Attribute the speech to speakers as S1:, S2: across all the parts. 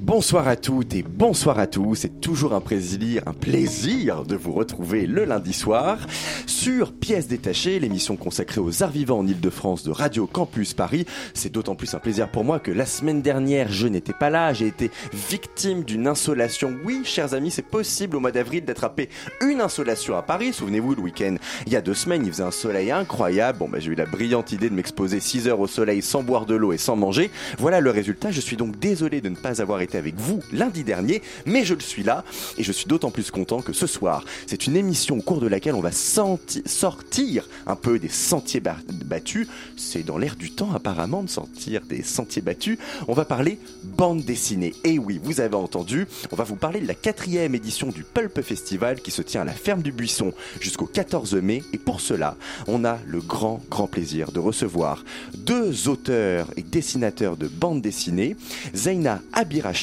S1: Bonsoir à toutes et bonsoir à tous. C'est toujours un plaisir, un plaisir de vous retrouver le lundi soir sur Pièces détachées, l'émission consacrée aux arts vivants en Ile-de-France de Radio Campus Paris. C'est d'autant plus un plaisir pour moi que la semaine dernière, je n'étais pas là. J'ai été victime d'une insolation. Oui, chers amis, c'est possible au mois d'avril d'attraper une insolation à Paris. Souvenez-vous, le week-end, il y a deux semaines, il faisait un soleil incroyable. Bon, bah, j'ai eu la brillante idée de m'exposer 6 heures au soleil sans boire de l'eau et sans manger. Voilà le résultat. Je suis donc désolé de ne pas avoir été avec vous lundi dernier, mais je le suis là et je suis d'autant plus content que ce soir, c'est une émission au cours de laquelle on va sortir un peu des sentiers battus. C'est dans l'air du temps apparemment de sortir des sentiers battus. On va parler bande dessinée. Et oui, vous avez entendu, on va vous parler de la quatrième édition du Pulp Festival qui se tient à la ferme du Buisson jusqu'au 14 mai. Et pour cela, on a le grand, grand plaisir de recevoir deux auteurs et dessinateurs de bande dessinée, Zaina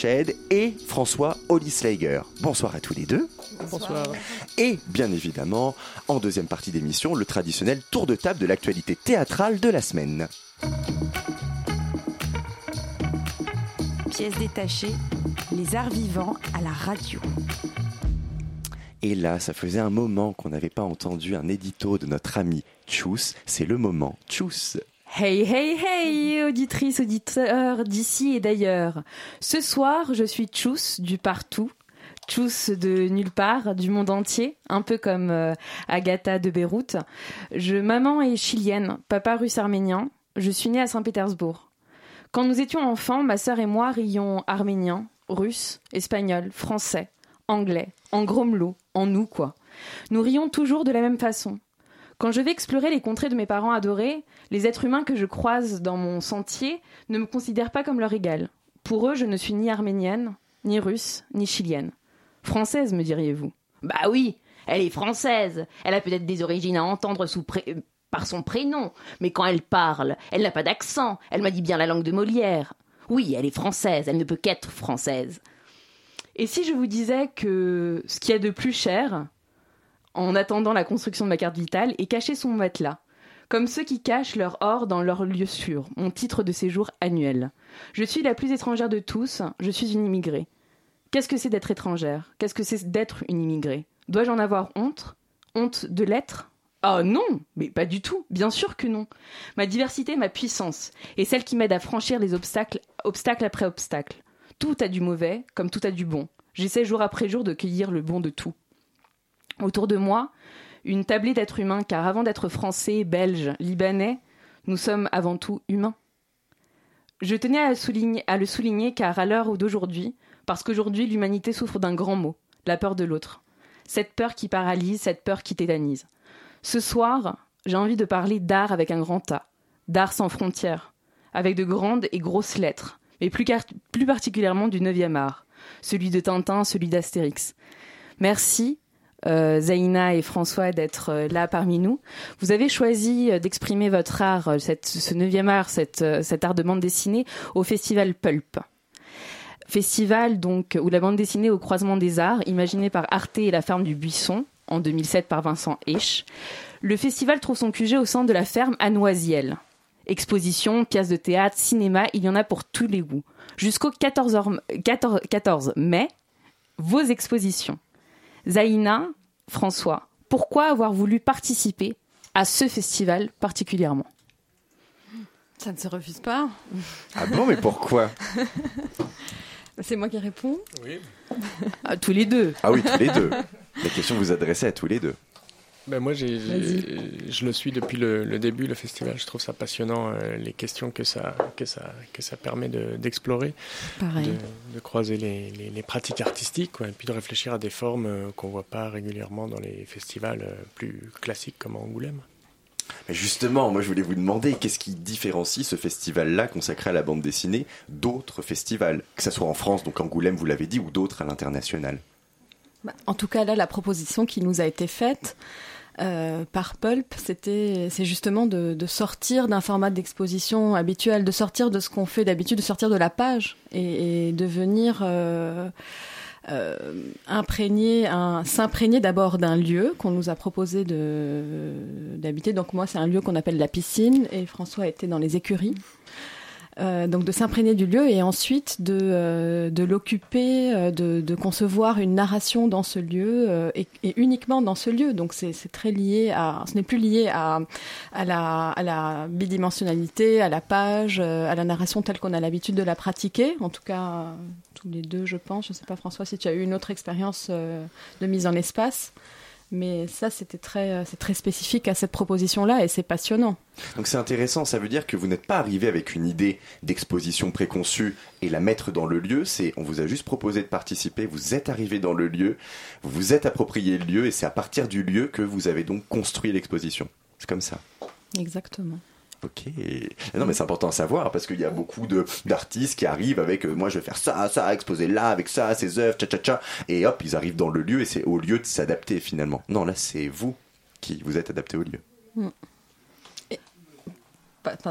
S1: Et François Ollislager. Bonsoir à tous les deux.
S2: Bonsoir.
S1: Et bien évidemment, en deuxième partie d'émission, le traditionnel tour de table de l'actualité théâtrale de la semaine.
S3: Pièces détachées, les arts vivants à la radio.
S1: Et là, ça faisait un moment qu'on n'avait pas entendu un édito de notre ami Tchous. C'est le moment Tchous.
S3: Hey, hey, hey, auditrices, auditeurs d'ici et d'ailleurs. Ce soir, je suis Tchous du partout. Tchous de nulle part, du monde entier, un peu comme euh, Agatha de Beyrouth. Je, maman est chilienne, papa russe arménien. Je suis née à Saint-Pétersbourg. Quand nous étions enfants, ma sœur et moi rions arménien, russe, espagnol, français, anglais, en gromelot, en nous quoi. Nous rions toujours de la même façon. Quand je vais explorer les contrées de mes parents adorés, les êtres humains que je croise dans mon sentier ne me considèrent pas comme leur égal. Pour eux, je ne suis ni arménienne, ni russe, ni chilienne. Française, me diriez-vous? Bah oui, elle est française. Elle a peut-être des origines à entendre par son prénom, mais quand elle parle, elle n'a pas d'accent. Elle m'a dit bien la langue de Molière. Oui, elle est française, elle ne peut qu'être française. Et si je vous disais que ce qu'il y a de plus cher, en attendant la construction de ma carte vitale, est caché sous mon matelas comme ceux qui cachent leur or dans leur lieu sûr, mon titre de séjour annuel. Je suis la plus étrangère de tous, je suis une immigrée. Qu'est-ce que c'est d'être étrangère? Qu'est-ce que c'est d'être une immigrée? Dois-je en avoir honte? Honte de l'être? Oh non, mais pas du tout, bien sûr que non. Ma diversité, ma puissance, est celle qui m'aide à franchir les obstacles, obstacle après obstacle. Tout a du mauvais, comme tout a du bon. J'essaie jour après jour de cueillir le bon de tout. Autour de moi, une tablée d'êtres humains, car avant d'être français, belge, libanais, nous sommes avant tout humains. Je tenais à, le souligner car à l'heure d'aujourd'hui, parce qu'aujourd'hui l'humanité souffre d'un grand mot, la peur de l'autre. Cette peur qui paralyse, cette peur qui tétanise. Ce soir, j'ai envie de parler d'art avec un grand A, d'art sans frontières, avec de grandes et grosses lettres, mais plus, plus particulièrement du 9e art, celui de Tintin, celui d'Astérix. Merci Zaina et François d'être euh, là parmi nous. Vous avez choisi euh, d'exprimer votre art, ce neuvième art, cet art de bande dessinée au festival Pulp. Festival donc où la bande dessinée au croisement des arts, imaginé par Arte et la ferme du Buisson en 2007 par Vincent Esch. Le festival trouve son QG au centre de la ferme à Noisiel. Exposition, pièces de théâtre, cinéma, il y en a pour tous les goûts. Jusqu'au 14, 14 mai, vos expositions. Zaina, François, pourquoi avoir voulu participer à ce festival particulièrement?
S2: Ça ne se refuse pas.
S1: Ah bon, mais pourquoi?
S2: C'est moi qui réponds
S3: Oui. À tous les deux.
S1: Ah oui, tous les deux. La question vous adressait à tous les deux.
S4: Ben moi, j'ai, je le suis depuis le, début, le festival. Je trouve ça passionnant, euh, les questions que ça, que ça, que ça permet d'explorer, de, croiser les, les, pratiques artistiques, et puis de réfléchir à des formes euh, qu'on ne voit pas régulièrement dans les festivals euh, plus classiques comme Angoulême.
S1: Mais justement, moi je voulais vous demander qu'est-ce qui différencie ce festival-là consacré à la bande dessinée d'autres festivals, que ce soit en France, donc Angoulême, vous l'avez dit, ou d'autres à l'international?
S2: Bah, en tout cas, là, la proposition qui nous a été faite euh, par Pulp, c'était, c'est justement de, de sortir d'un format d'exposition habituel, de sortir de ce qu'on fait d'habitude, de sortir de la page et, et de venir euh, euh, imprégner, s'imprégner d'abord d'un lieu qu'on nous a proposé de, d'habiter. Donc moi, c'est un lieu qu'on appelle la piscine et François était dans les écuries. Euh, donc de s'imprégner du lieu et ensuite de, euh, de l'occuper, euh, de, de, concevoir une narration dans ce lieu euh, et, uniquement dans ce lieu. Donc c'est très lié à, ce n'est plus lié à, à, la, à la bidimensionnalité, à la page, à la narration telle qu'on a l'habitude de la pratiquer. En tout cas, tous les deux, je pense. Je ne sais pas François si tu as eu une autre expérience de mise en espace. Mais ça, c'était très, c'est très spécifique à cette proposition-là et c'est passionnant.
S1: Donc c'est intéressant, ça veut dire que vous n'êtes pas arrivé avec une idée d'exposition préconçue et la mettre dans le lieu, c'est on vous a juste proposé de participer, vous êtes arrivé dans le lieu, vous vous êtes approprié le lieu et c'est à partir du lieu que vous avez donc construit l'exposition. C'est comme ça.
S2: Exactement.
S1: Ok. Non, mais c'est important à savoir parce qu'il y a beaucoup de d'artistes qui arrivent avec euh, moi je vais faire ça, ça, exposer là avec ça, ces œuvres, tcha tcha tcha, et hop, ils arrivent dans le lieu et c'est au lieu de s'adapter finalement. Non, là c'est vous qui vous êtes adapté au lieu.
S2: Mm.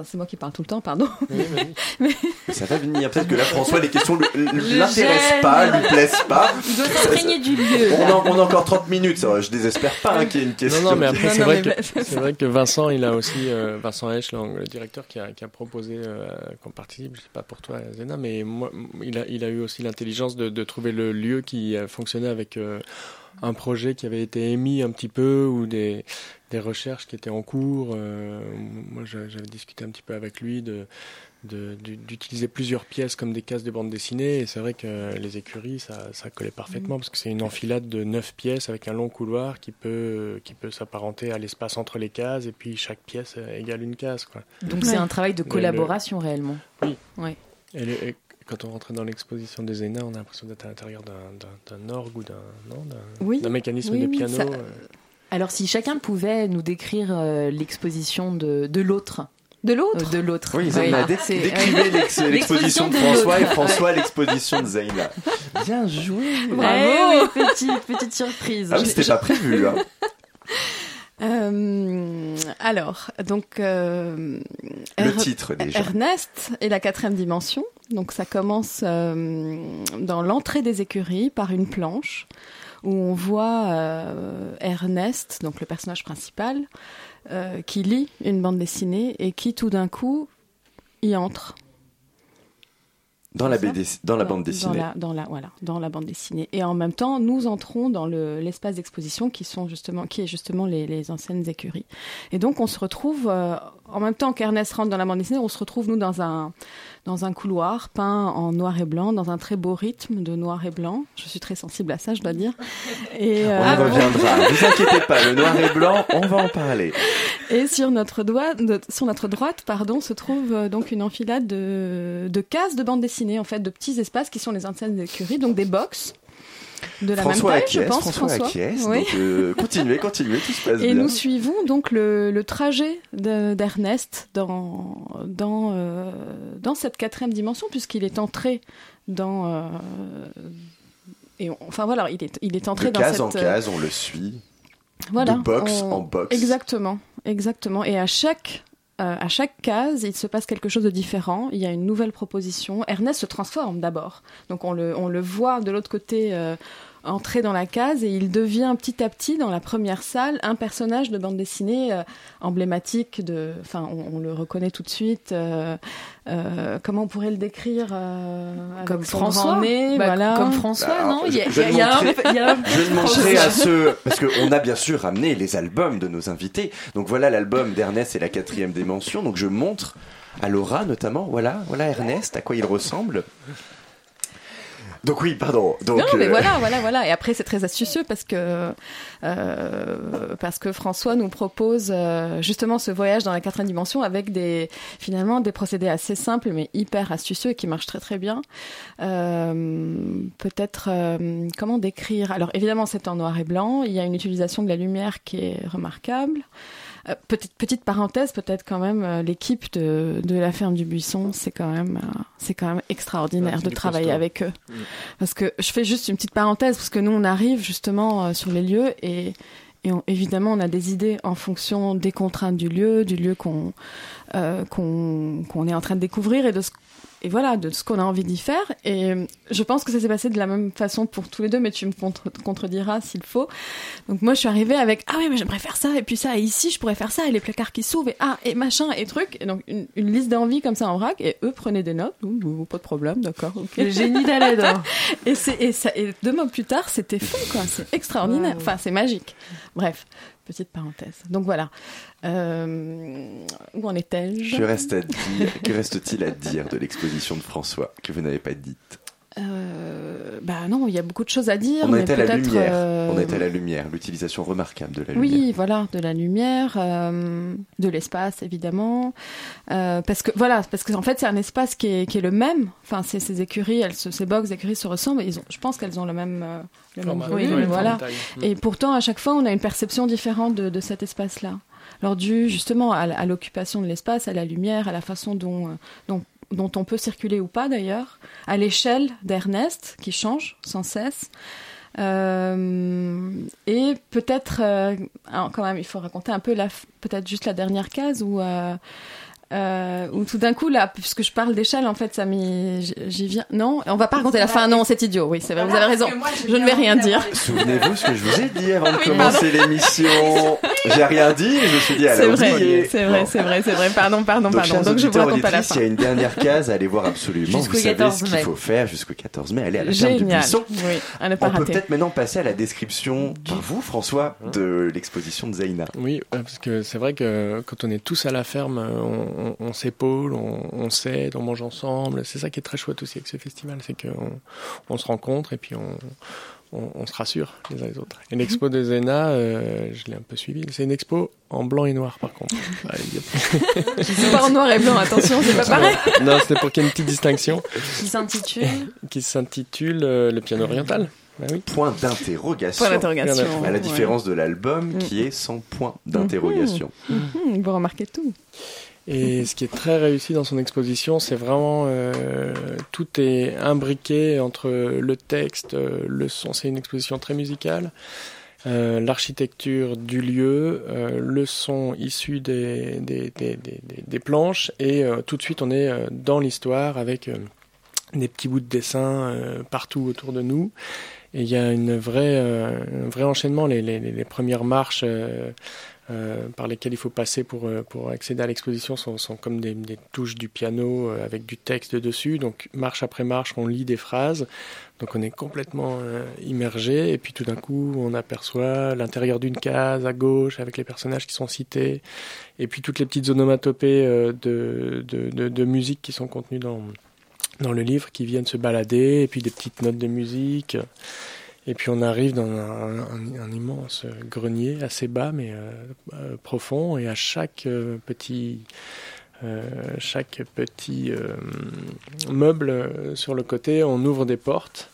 S2: C'est moi qui parle tout le temps, pardon.
S1: Oui, mais... Ça va venir. Peut-être que là, François, les questions ne l'intéressent pas, lui plaisent pas.
S3: Il doit s'imprégner du lieu.
S1: On a, on a, encore 30 minutes, ça, je désespère pas hein, qu'il y ait une question.
S4: Non, non, mais après, c'est vrai, que, vrai que Vincent, il a aussi, euh, Vincent Esch, le directeur, qui a, qui a proposé euh, qu'on participe, je sais pas pour toi, Zena, mais moi, il a, il a eu aussi l'intelligence de, de, trouver le lieu qui fonctionnait avec euh, un projet qui avait été émis un petit peu ou des, des recherches qui étaient en cours. Euh, moi, j'avais discuté un petit peu avec lui de d'utiliser plusieurs pièces comme des cases de bande dessinée et c'est vrai que les écuries ça, ça collait parfaitement parce que c'est une enfilade de neuf pièces avec un long couloir qui peut qui peut s'apparenter à l'espace entre les cases et puis chaque pièce égale une case quoi.
S3: Donc c'est un travail de collaboration
S4: le...
S3: réellement.
S4: Oui.
S3: Ouais.
S4: Et, le, et, quand on rentrait dans l'exposition des ENA, on a l'impression d'être à l'intérieur d'un orgue ou d'un
S2: oui.
S4: mécanisme
S2: oui,
S4: de
S2: oui,
S4: piano.
S2: ça...
S4: euh...
S3: Alors si chacun pouvait nous décrire euh, l'exposition de, de l'autre.
S2: De l'autre
S3: De l'autre.
S1: Oui, Zaina,
S3: Oui.
S1: dé
S3: C'est-
S1: décrivez l'ex- l'exposition de
S3: de
S1: François et. François l'exposition de Zaina. Bien joué.
S3: Bravo. Eh oui, petite, petite surprise.
S1: Ah oui, c'était pas prévu. Hein.
S2: Euh, alors, donc euh,
S1: Le
S2: Er-
S1: titre déjà.
S2: Ernest et la quatrième dimension. Donc ça commence euh, dans l'entrée des écuries par une planche où on voit euh, Ernest, donc le personnage principal, euh, qui lit une bande dessinée et qui tout d'un coup y entre.
S1: Dans la, BD dans la bande
S2: Dans
S1: dessinée.
S2: la, dans la, voilà, dans la bande dessinée. Et en même temps, nous entrons dans le- l'espace d'exposition qui sont justement, qui est justement les, les anciennes écuries. Et donc, on se retrouve, euh, en même temps qu'Ernest rentre dans la bande dessinée, on se retrouve, nous, dans un, dans un couloir peint en noir et blanc, dans un très beau rythme de noir et blanc. Je suis très sensible à ça, je dois dire. Et,
S1: On
S2: euh,
S1: y reviendra. Ne vous inquiétez pas, le noir et blanc, on va en parler.
S2: Et sur notre, doigt, de- sur notre droite, pardon, se trouve euh, donc une enfilade de, de cases de bande dessinée, en fait, de petits espaces qui sont les anciennes écuries, donc des box de la
S1: François
S2: même taille, je pense.
S1: François, acquiesce.
S2: Oui.
S1: Donc, euh, continuez, continuez, tout se passe
S2: Et
S1: bien.
S2: nous suivons donc le, le trajet de- d'Ernest dans, dans, euh, dans cette quatrième dimension, puisqu'il est entré dans. euh, et on- enfin voilà, il est, il est entré
S1: de
S2: dans
S1: case
S2: cette.
S1: en case, on le suit.
S2: Voilà,
S1: de box
S2: on-
S1: en box.
S2: Exactement, exactement. Et à chaque, euh, à chaque case, il se passe quelque chose de différent. Il y a une nouvelle proposition. Ernest se transforme d'abord. Donc on le, on le voit de l'autre côté euh, entrer dans la case et il devient petit à petit dans la première salle un personnage de bande dessinée euh, emblématique. De, enfin, on, on le reconnaît tout de suite. euh, euh, comment on pourrait le décrire euh, avec
S3: Comme François.
S2: nez,
S3: Bah,
S2: voilà.
S3: Comme François,
S1: Bah,
S3: non Il y a,
S1: je
S3: un-
S1: Je demanderai à ceux, parce qu'on a bien sûr ramené les albums de nos invités. Donc voilà l'album d'Ernest et la quatrième dimension. Donc je montre à Laura notamment, voilà, voilà Ernest, à quoi il ressemble. Donc oui, pardon. Donc,
S2: non, mais
S1: euh,
S2: voilà, voilà, voilà. Et après, c'est très astucieux parce que euh, parce que François nous propose euh, justement ce voyage dans la quatrième dimension avec des finalement des procédés assez simples mais hyper astucieux et qui marchent très très bien. Euh, Peut-être euh, comment décrire? Alors évidemment, c'est en noir et blanc. Il y a une utilisation de la lumière qui est remarquable. Euh, petite, petite parenthèse, peut-être quand même, euh, l'équipe de, de la ferme du Buisson, c'est quand même, euh, c'est quand même extraordinaire de travailler avec eux. Parce que je fais juste une petite parenthèse, parce que nous, on arrive justement sur les lieux et, et évidemment, on a des idées en fonction des contraintes du lieu, du lieu qu'on qu'on qu'on est en train de découvrir et de ce et voilà, de ce qu'on a envie d'y faire. Et je pense que ça s'est passé de la même façon pour tous les deux, mais tu me contrediras s'il faut. Donc moi, je suis arrivée avec ah oui, mais j'aimerais faire ça et puis ça et ici je pourrais faire ça et les placards qui s'ouvrent et ah et machin et truc. Et donc une, liste d'envies comme ça en vrac et eux prenaient des notes. Ouh, pas de problème, d'accord.
S3: Le génie
S2: et c'est et ça et deux mois plus tard, c'était fou quoi. C'est extraordinaire. Enfin, c'est magique. Bref. Petite parenthèse. Donc voilà. Euh, où en étais-je
S1: Que reste-t-il à dire de l'exposition de François que vous n'avez pas dite?
S2: Euh, bah non, il y a beaucoup de choses à dire.
S1: On est à la lumière. Euh, On est à la lumière, l'utilisation remarquable de la lumière.
S2: Oui, voilà, de la lumière, euh, de l'espace évidemment, euh, parce que voilà, parce qu'en fait c'est un espace qui est, qui est le même. Enfin, ces, ces écuries, elles, ces box écuries se ressemblent. Ils ont, je pense qu'elles ont le même, le même volume, voilà. Et pourtant, à chaque fois, on a une perception différente de, de cet espace-là. Alors dû justement à, à l'occupation de l'espace, à la lumière, à la façon dont, dont dont on peut circuler ou pas d'ailleurs, à l'échelle d'Ernest, qui change sans cesse. Euh, et peut-être, euh, quand même, il faut raconter un peu peut-être juste la dernière case où euh, euh, où tout d'un coup là puisque je parle d'échelle en fait ça m'y j'y viens. Non on va pas raconter la fin. Non c'est idiot. Oui c'est vrai vous avez raison. je ne vais rien dire.
S1: souvenez-vous ce que je vous ai dit avant de commencer l'émission. J'ai rien dit je me suis dit
S2: c'est vrai c'est vrai c'est vrai c'est vrai. Pardon pardon
S1: donc,
S2: pardon.
S1: donc je vous raconte pas la fin. il y a une dernière case à aller voir absolument vous savez ce qu'il faut faire jusqu'au 14 mai. Aller à la ferme du buisson.
S2: Oui,
S1: on peut peut-être maintenant passer à la description par vous François de l'exposition de Zaina
S4: oui parce que c'est vrai que quand on est tous à la ferme on on, s'épaule, on, on s'aide, on mange ensemble. C'est ça qui est très chouette aussi avec ce festival, c'est qu'on on se rencontre et puis on, on, se rassure les uns les autres. Et l'expo de Zena, euh, je l'ai un peu suivi. C'est une expo en blanc et noir par contre.
S2: c'est pas en noir et blanc, attention, c'est pas pareil.
S4: non, c'était pour qu'il y ait une petite distinction.
S3: Qui s'intitule
S4: Qui s'intitule euh, Le piano oriental.
S1: Bah oui. Point d'interrogation.
S2: Point d'interrogation.
S1: À la différence de l'album mm. qui est sans point d'interrogation.
S2: Mm-hmm. Vous remarquez tout.
S4: Et ce qui est très réussi dans son exposition, c'est vraiment euh, tout est imbriqué entre le texte, euh, le son. C'est une exposition très musicale. Euh, l'architecture du lieu, euh, le son issu des, des, des, des, des planches, et euh, tout de suite on est dans l'histoire avec des petits bouts de dessin partout autour de nous. Et il y a une vraie, un vrai enchaînement. Les, les, les premières marches euh, par lesquels il faut passer pour, euh, pour accéder à l'exposition sont, sont comme des, des, touches du piano euh, avec du texte dessus. Donc marche après marche, on lit des phrases. Donc on est complètement immergé et puis tout d'un coup on aperçoit l'intérieur d'une case à gauche avec les personnages qui sont cités et puis toutes les petites onomatopées de, de, de, de musique qui sont contenues dans, dans le livre qui viennent se balader et puis des petites notes de musique. Et puis on arrive dans un, immense grenier assez bas mais euh, euh, profond. Et à chaque euh, petit chaque petit meuble sur le côté on ouvre des portes.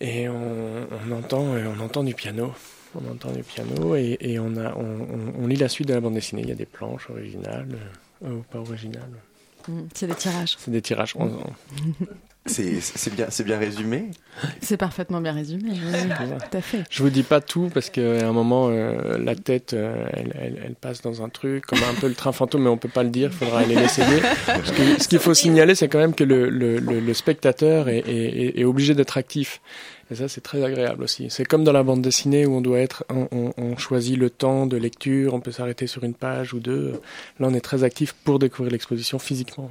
S4: Et on, entend on entend du piano. On entend du piano et, on, a, on, lit la suite de la bande dessinée. Il y a des planches originales ou pas originales
S2: c'est des tirages
S4: c'est des tirages
S1: C'est bien, bien résumé
S2: C'est parfaitement bien résumé, tout à fait.
S4: Je vous dis pas tout parce qu'à un moment, euh, la tête, euh, elle, elle, passe dans un truc, comme un peu le train fantôme, mais on peut pas le dire, il faudra aller l'essayer. ce qu'il faut signaler, c'est quand même que le, le, le, spectateur est, est, est obligé d'être actif. Et ça, c'est très agréable aussi. C'est comme dans la bande dessinée où on doit être, on, choisit le temps de lecture, on peut s'arrêter sur une page ou deux. Là, on est très actif pour découvrir l'exposition physiquement.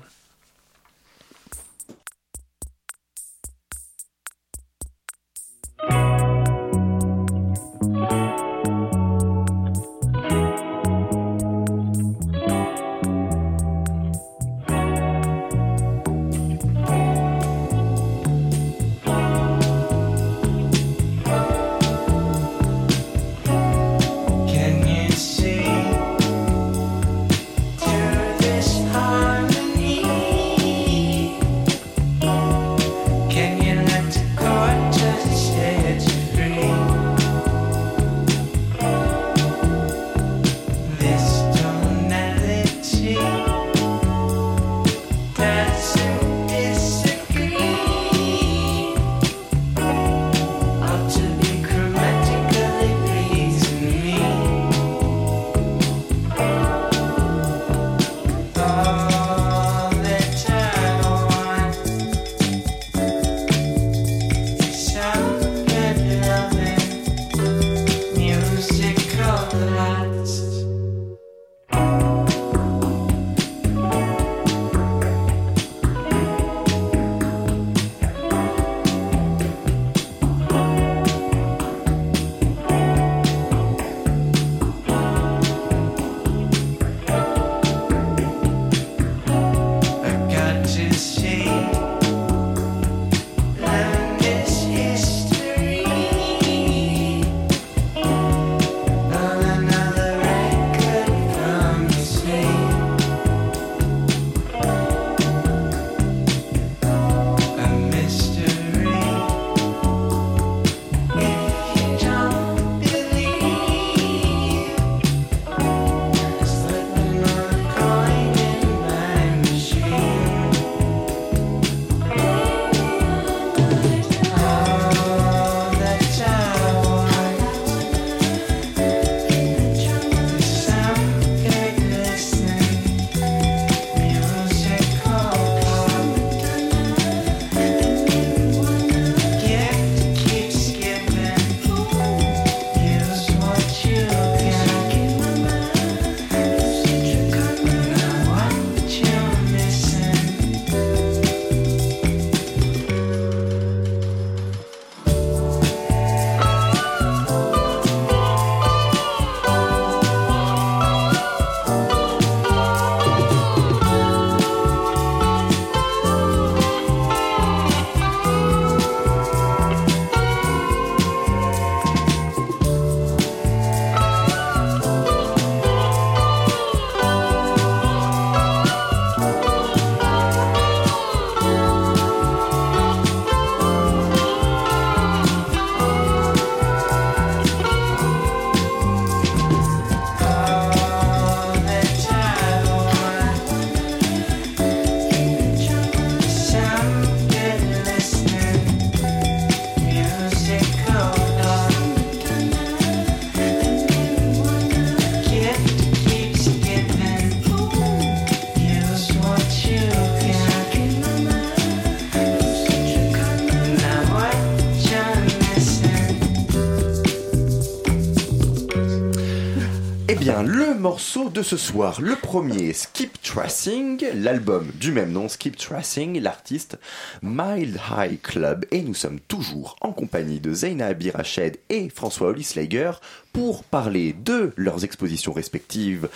S1: Bien, le morceau de ce soir, le premier, Skip Tracing, l'album du même nom, Skip Tracing, l'artiste Mild High Club. Et nous sommes toujours en compagnie de Zeina Abirached et François Ollislager pour parler de leurs expositions respectives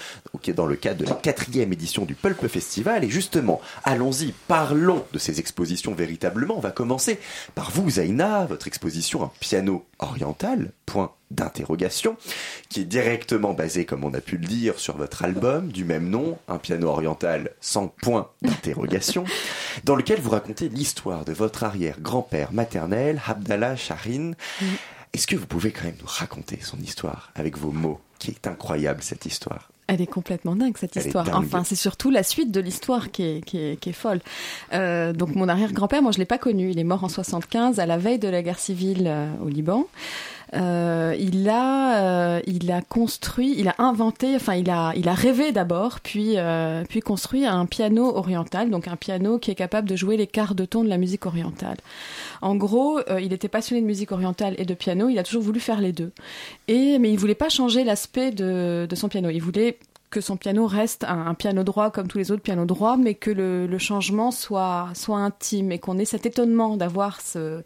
S1: dans le cadre de la quatrième édition du Pulp Festival. Et justement, allons-y, parlons de ces expositions véritablement. On va commencer par vous, Zaina, votre exposition Un piano oriental, point d'interrogation, qui est directement basé, comme on a pu le dire, sur votre album du même nom, Un piano oriental sans point d'interrogation, dans lequel vous racontez l'histoire de votre arrière-grand-père maternel, Abdallah Shahin. Est-ce que vous pouvez quand même nous raconter son histoire avec vos mots, qui est incroyable cette histoire?
S2: Elle est complètement dingue cette histoire. Enfin, c'est surtout la suite de l'histoire qui est, qui, est, qui est, folle. Euh, donc mon arrière-grand-père, moi je l'ai pas connu. Il est mort en 75 à la veille de la guerre civile euh, au Liban. Euh, il a, euh, il a construit, il a inventé, enfin il a, il a rêvé d'abord, puis, euh, puis construit un piano oriental, donc un piano qui est capable de jouer les quarts de ton de la musique orientale. En gros, il était passionné de musique orientale et de piano. Il a toujours voulu faire les deux. Et mais il voulait pas changer l'aspect de, de son piano. Il voulait que son piano reste un, piano droit comme tous les autres pianos droits, mais que le, changement soit, soit intime et qu'on ait cet étonnement d'avoir ce,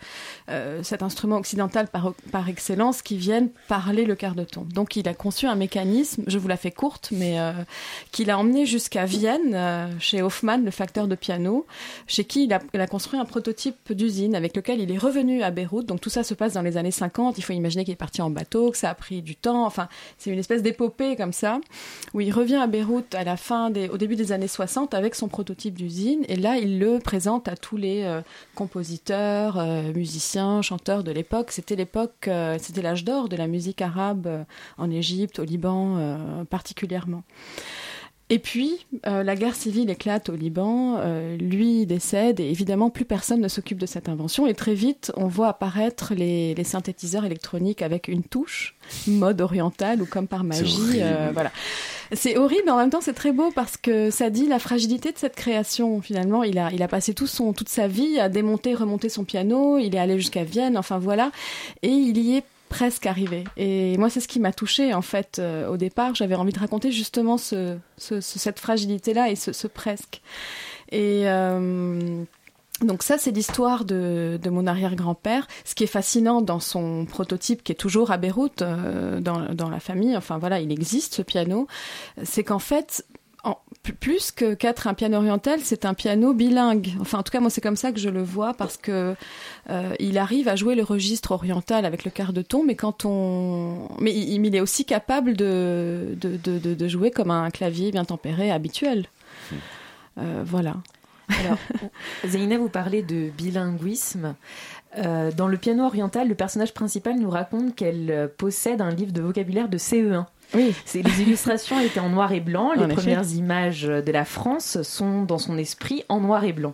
S2: euh, cet instrument occidental par, par excellence qui vienne parler le quart de ton. Donc il a conçu un mécanisme, je vous la fais courte, mais euh, qu'il a emmené jusqu'à Vienne, euh, chez Hoffmann, le facteur de piano, chez qui il a, il a construit un prototype d'usine avec lequel il est revenu à Beyrouth. Donc tout ça se passe dans les années 50. Il faut imaginer qu'il est parti en bateau, que ça a pris du temps. Enfin, c'est une espèce d'épopée comme ça, où il revient à Beyrouth à la fin des, au début des années 60 avec son prototype d'usine et là il le présente à tous les euh, compositeurs, euh, musiciens, chanteurs de l'époque. C'était l'époque, euh, c'était l'âge d'or de la musique arabe en Égypte, au Liban particulièrement. Et puis, la guerre civile éclate au Liban, lui décède, et évidemment, plus personne ne s'occupe de cette invention. Et très vite, on voit apparaître les, les synthétiseurs électroniques avec une touche, mode oriental ou comme par magie. voilà. C'est horrible, mais en même temps, c'est très beau parce que ça dit la fragilité de cette création. Finalement, il a, il a passé tout son, toute sa vie à démonter, remonter son piano. Il est allé jusqu'à Vienne. Enfin voilà, et il y est presque arrivé. Et moi, c'est ce qui m'a touchée en fait euh, au départ. J'avais envie de raconter justement ce, cette fragilité-là et ce, presque. Et euh, donc ça, c'est l'histoire de, de, mon arrière-grand-père. Ce qui est fascinant dans son prototype, qui est toujours à Beyrouth, euh, dans, dans, la famille, enfin voilà, il existe ce piano, c'est qu'en fait, en, plus que qu'être un piano oriental, c'est un piano bilingue. Enfin, en tout cas, moi, c'est comme ça que je le vois, parce que euh, il arrive à jouer le registre oriental avec le quart de ton, mais quand on, mais il, il est aussi capable de, de, de, de, jouer comme un clavier bien tempéré habituel. Hmm. Euh, voilà.
S3: Alors, Zaina, vous parlez de bilinguisme. Euh, dans le piano oriental, le personnage principal nous raconte qu'elle possède un livre de vocabulaire de CE1.
S2: Oui.
S3: Les illustrations étaient en noir et blanc. Les premières images de la France sont dans son esprit en noir et blanc.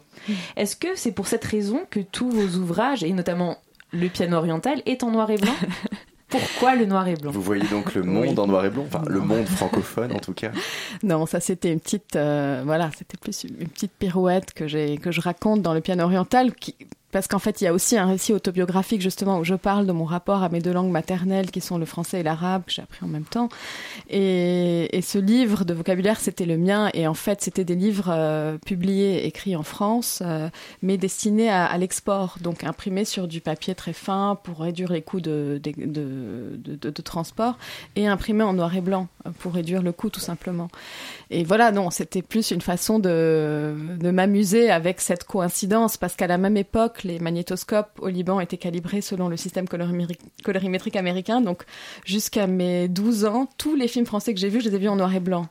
S3: Est-ce que c'est pour cette raison que tous vos ouvrages, et notamment le piano oriental, est en noir et blanc? Pourquoi le noir et blanc?
S1: Vous voyez donc le monde en noir et blanc, enfin le monde francophone en tout cas.
S2: Non, ça c'était une petite, euh, voilà, c'était plus une petite pirouette que j'ai que je raconte dans le piano oriental qui parce qu'en fait, il y a aussi un récit autobiographique justement où je parle de mon rapport à mes deux langues maternelles qui sont le français et l'arabe que j'ai appris en même temps. Et, ce livre de vocabulaire, c'était le mien. Et en fait, c'était des livres euh, publiés, écrits en France, euh, mais destinés à, l'export, donc imprimés sur du papier très fin pour réduire les coûts de, transport et imprimés en noir et blanc pour réduire le coût tout simplement. Et voilà, non, c'était plus une façon de m'amuser avec cette coïncidence parce qu'à la même époque, les magnétoscopes au Liban étaient calibrés selon le système colorimétrique américain. Donc, jusqu'à mes 12 ans, tous les films français que j'ai vus, je les ai vus en noir et blanc.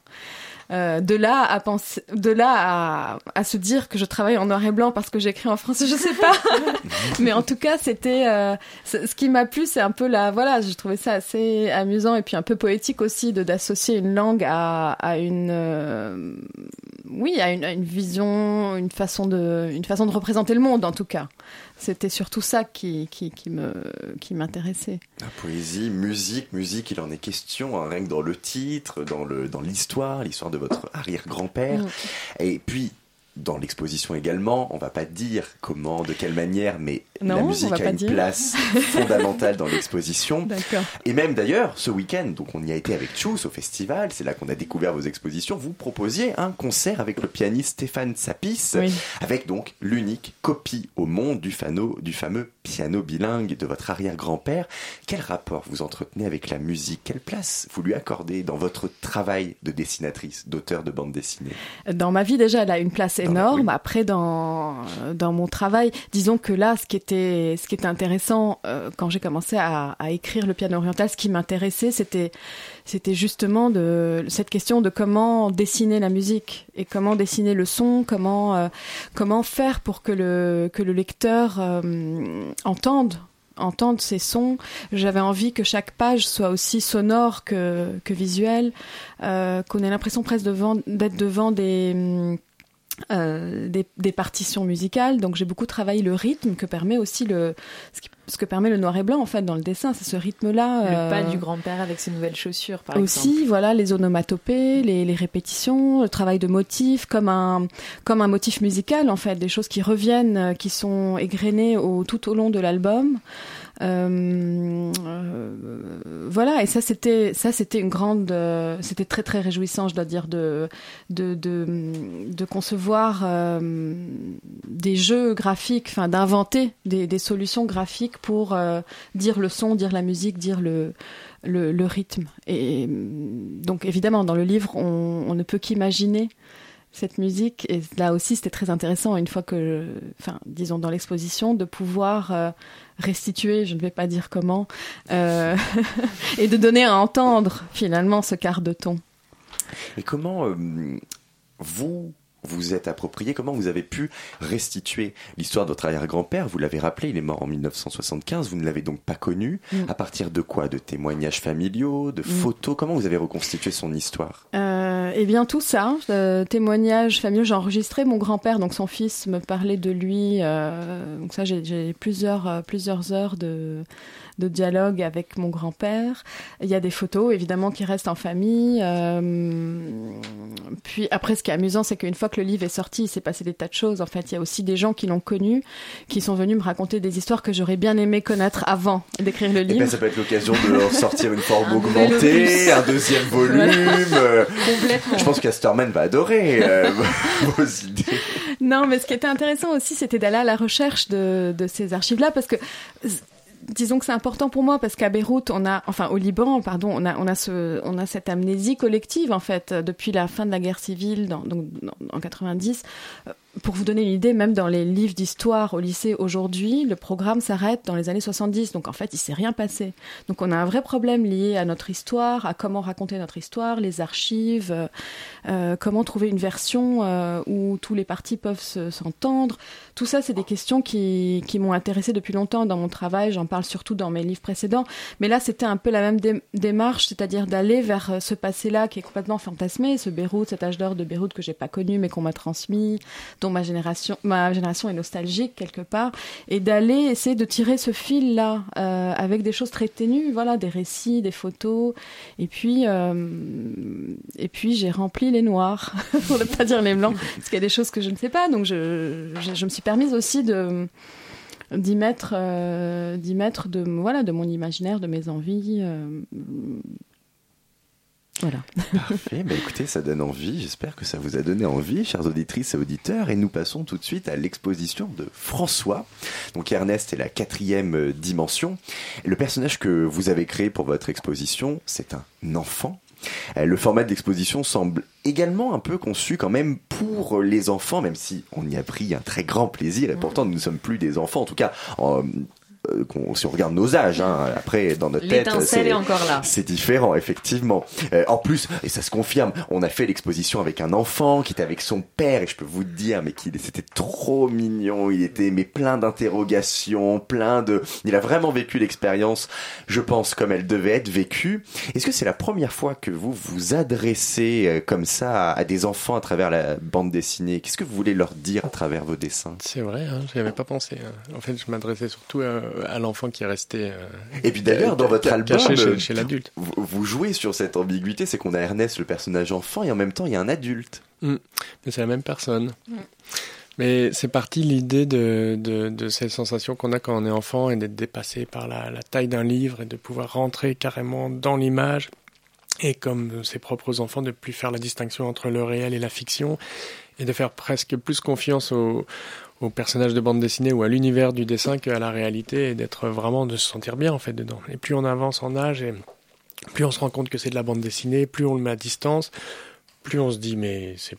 S2: Euh, de là à penser, de là à, à, se dire que je travaille en noir et blanc parce que j'écris en français, je sais pas. Mais en tout cas, c'était euh, ce qui m'a plu, c'est un peu la voilà, je trouvais ça assez amusant et puis un peu poétique aussi de d'associer une langue à, à une euh, oui à une, à une, vision, une façon de une façon de représenter le monde en tout cas. C'était surtout ça qui, qui, qui me qui m'intéressait.
S1: La poésie, musique, musique, il en est question, hein, rien que dans le titre, dans le dans l'histoire, l'histoire de votre arrière-grand-père. Et puis dans l'exposition également. On va pas dire comment, de quelle manière, mais la musique a une place fondamentale dans l'exposition. Et même d'ailleurs, ce week-end, donc on y a été avec Chus au festival, c'est là qu'on a découvert vos expositions. Vous proposiez un concert avec le pianiste Stéphane Sapis, avec donc l'unique copie au monde du, du fameux piano bilingue de votre arrière-grand-père. Quel rapport vous entretenez avec la musique? Quelle place vous lui accordez dans votre travail de dessinatrice, d'auteur de bande dessinée?
S2: Dans ma vie déjà, elle a une place énorme. Après, dans, dans mon travail, disons que là, ce qui était, ce qui était intéressant euh, quand j'ai commencé à, à, écrire le piano oriental, ce qui m'intéressait, c'était, c'était justement de cette question de comment dessiner la musique et comment dessiner le son, comment, euh, comment faire pour que le, que le lecteur euh, entende entendre ces sons. J'avais envie que chaque page soit aussi sonore que, que visuelle, euh, qu'on ait l'impression presque d'être devant des, euh, des, des, partitions musicales. Donc j'ai beaucoup travaillé le rythme que permet aussi le ce, qui, ce, que permet le noir et blanc en fait dans le dessin, c'est ce rythme-là.
S3: Le pas euh, du grand-père avec ses nouvelles chaussures, par
S2: aussi,
S3: exemple. Aussi,
S2: voilà, les onomatopées, les, les, répétitions, le travail de motifs, comme un comme un motif musical en fait, des choses qui reviennent, euh, qui sont égrenées au, tout au long de l'album. Euh, euh, voilà, et ça c'était ça c'était une grande, euh, c'était très très réjouissant, je dois dire, de de de, concevoir des jeux graphiques, enfin d'inventer des, des, solutions graphiques pour dire le son, dire la musique, dire le le, rythme. Et donc évidemment dans le livre on, ne peut qu'imaginer cette musique. Et là aussi, c'était très intéressant, une fois que, enfin, disons dans l'exposition, de pouvoir restituer, je ne vais pas dire comment, euh, et de donner à entendre finalement ce quart de ton.
S1: Et comment euh, vous vous êtes approprié, comment vous avez pu restituer l'histoire de votre arrière-grand-père? Vous l'avez rappelé, il est mort en 1975, vous ne l'avez donc pas connu. Mm. À partir de quoi? De témoignages familiaux, de mm. photos? Comment vous avez reconstitué son histoire?
S2: Euh, Eh bien tout ça, euh, témoignages familiaux. J'ai enregistré mon grand-père, donc son fils me parlait de lui. Euh, donc ça, j'ai plusieurs, euh, plusieurs heures de de dialogue avec mon grand-père. Il y a des photos, évidemment, qui restent en famille. Euh, puis après, ce qui est amusant, c'est qu'une fois que le livre est sorti, il s'est passé des tas de choses. En fait, il y a aussi des gens qui l'ont connu, qui sont venus me raconter des histoires que j'aurais bien aimé connaître avant d'écrire le eh ben, livre.
S1: ça peut être l'occasion de sortir une forme augmentée, un deuxième volume.
S2: Complètement.
S1: Je pense qu'Asterman va adorer euh, vos idées.
S2: Non, mais ce qui était intéressant aussi, c'était d'aller à la recherche de, de ces archives-là, parce que disons que c'est important pour moi parce qu'à Beyrouth, on a, enfin au Liban, pardon, on a, on a ce, on a cette amnésie collective en fait depuis la fin de la guerre civile, dans, donc en 90 pour vous donner une idée, même dans les livres d'histoire au lycée aujourd'hui, le programme s'arrête dans les années 70. Donc en fait, il s'est rien passé. Donc on a un vrai problème lié à notre histoire, à comment raconter notre histoire, les archives, euh, euh comment trouver une version euh, où tous les partis peuvent s'entendre. Tout ça, c'est des questions qui, m'ont intéressé depuis longtemps dans mon travail. J'en parle surtout dans mes livres précédents. Mais là, c'était un peu la même démarche, c'est-à-dire d'aller vers ce passé-là qui est complètement fantasmé, ce Beyrouth, cet âge d'or de Beyrouth que j'ai pas connu mais qu'on m'a transmis dont ma génération, ma génération est nostalgique quelque part, et d'aller essayer de tirer ce fil-là euh, avec des choses très ténues, voilà, des récits, des photos, et puis euh, et puis j'ai rempli les noirs, pour ne pas dire les blancs, parce qu'il y a des choses que je ne sais pas, donc je, me suis permise aussi de d'y mettre, euh, mettre de voilà de mon imaginaire, de mes envies. Voilà.
S1: Parfait. Bah, écoutez, ça donne envie. J'espère que ça vous a donné envie, chères auditrices et auditeurs. Et nous passons tout de suite à l'exposition de François. Donc Ernest est la quatrième dimension. Le personnage que vous avez créé pour votre exposition, c'est un enfant. Euh, le format de l'exposition semble également un peu conçu quand même pour les enfants, même si on y a pris un très grand plaisir, et pourtant nous ne sommes plus des enfants, en tout cas euh, si on regarde nos âges, hein, après dans notre tête,
S3: c'est encore là.
S1: C'est différent, effectivement. Euh, en plus, et ça se confirme, on a fait l'exposition avec un enfant qui était avec son père, et je peux vous dire, mais qu'il c'était trop mignon. Il était mais plein d'interrogations, plein de. Il a vraiment vécu l'expérience, je pense, comme elle devait être vécue. Est-ce que c'est la première fois que vous vous adressez euh, comme ça à, des enfants à travers la bande dessinée? Qu'est-ce que vous voulez leur dire à travers vos dessins?
S4: C'est vrai, hein, j'y avais pas pensé. Hein. En fait, je m'adressais surtout à à l'enfant qui est resté.
S1: et puis d'ailleurs, dans votre album,
S4: chez, chez l'adulte,
S1: vous, vous, jouez sur cette ambiguïté, c'est qu'on a Ernest, le personnage enfant, et en même temps, il y a un adulte.
S4: Mm. Mais c'est la même personne. Mm. Mais c'est parti l'idée de, de, de, cette sensation qu'on a quand on est enfant et d'être dépassé par la, la taille d'un livre et de pouvoir rentrer carrément dans l'image et comme ses propres enfants de plus faire la distinction entre le réel et la fiction et de faire presque plus confiance aux, aux personnages de bande dessinée ou à l'univers du dessin qu'à la réalité et d'être vraiment de se sentir bien en fait dedans. Et plus on avance en âge et plus on se rend compte que c'est de la bande dessinée, plus on le met à distance, plus on se dit mais c'est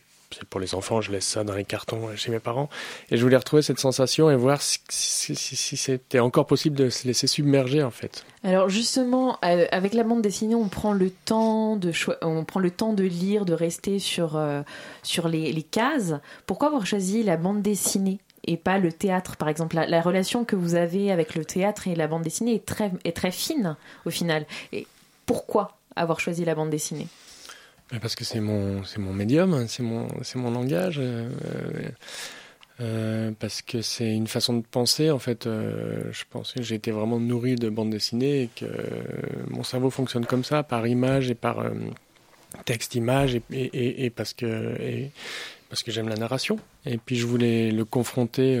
S4: pour les enfants, je laisse ça dans les cartons chez mes parents. Et je voulais retrouver cette sensation et voir si, c'était encore possible de se laisser submerger en fait.
S3: Alors justement, euh, avec la bande dessinée, on prend le temps de on prend le temps de lire, de rester sur euh, sur les, cases. Pourquoi avoir choisi la bande dessinée? Et pas le théâtre par exemple la, la, relation que vous avez avec le théâtre et la bande dessinée est très est très fine au final. Et pourquoi avoir choisi la bande dessinée?
S4: Parce que c'est mon, mon médium, hein, c'est mon, mon langage. Euh, euh, parce que c'est une façon de penser. En fait, euh, je pensais que j'ai été vraiment nourri de bande dessinée et que mon cerveau fonctionne comme ça, par image et par texte, image, et, parce que parce que j'aime la narration. Et puis je voulais le confronter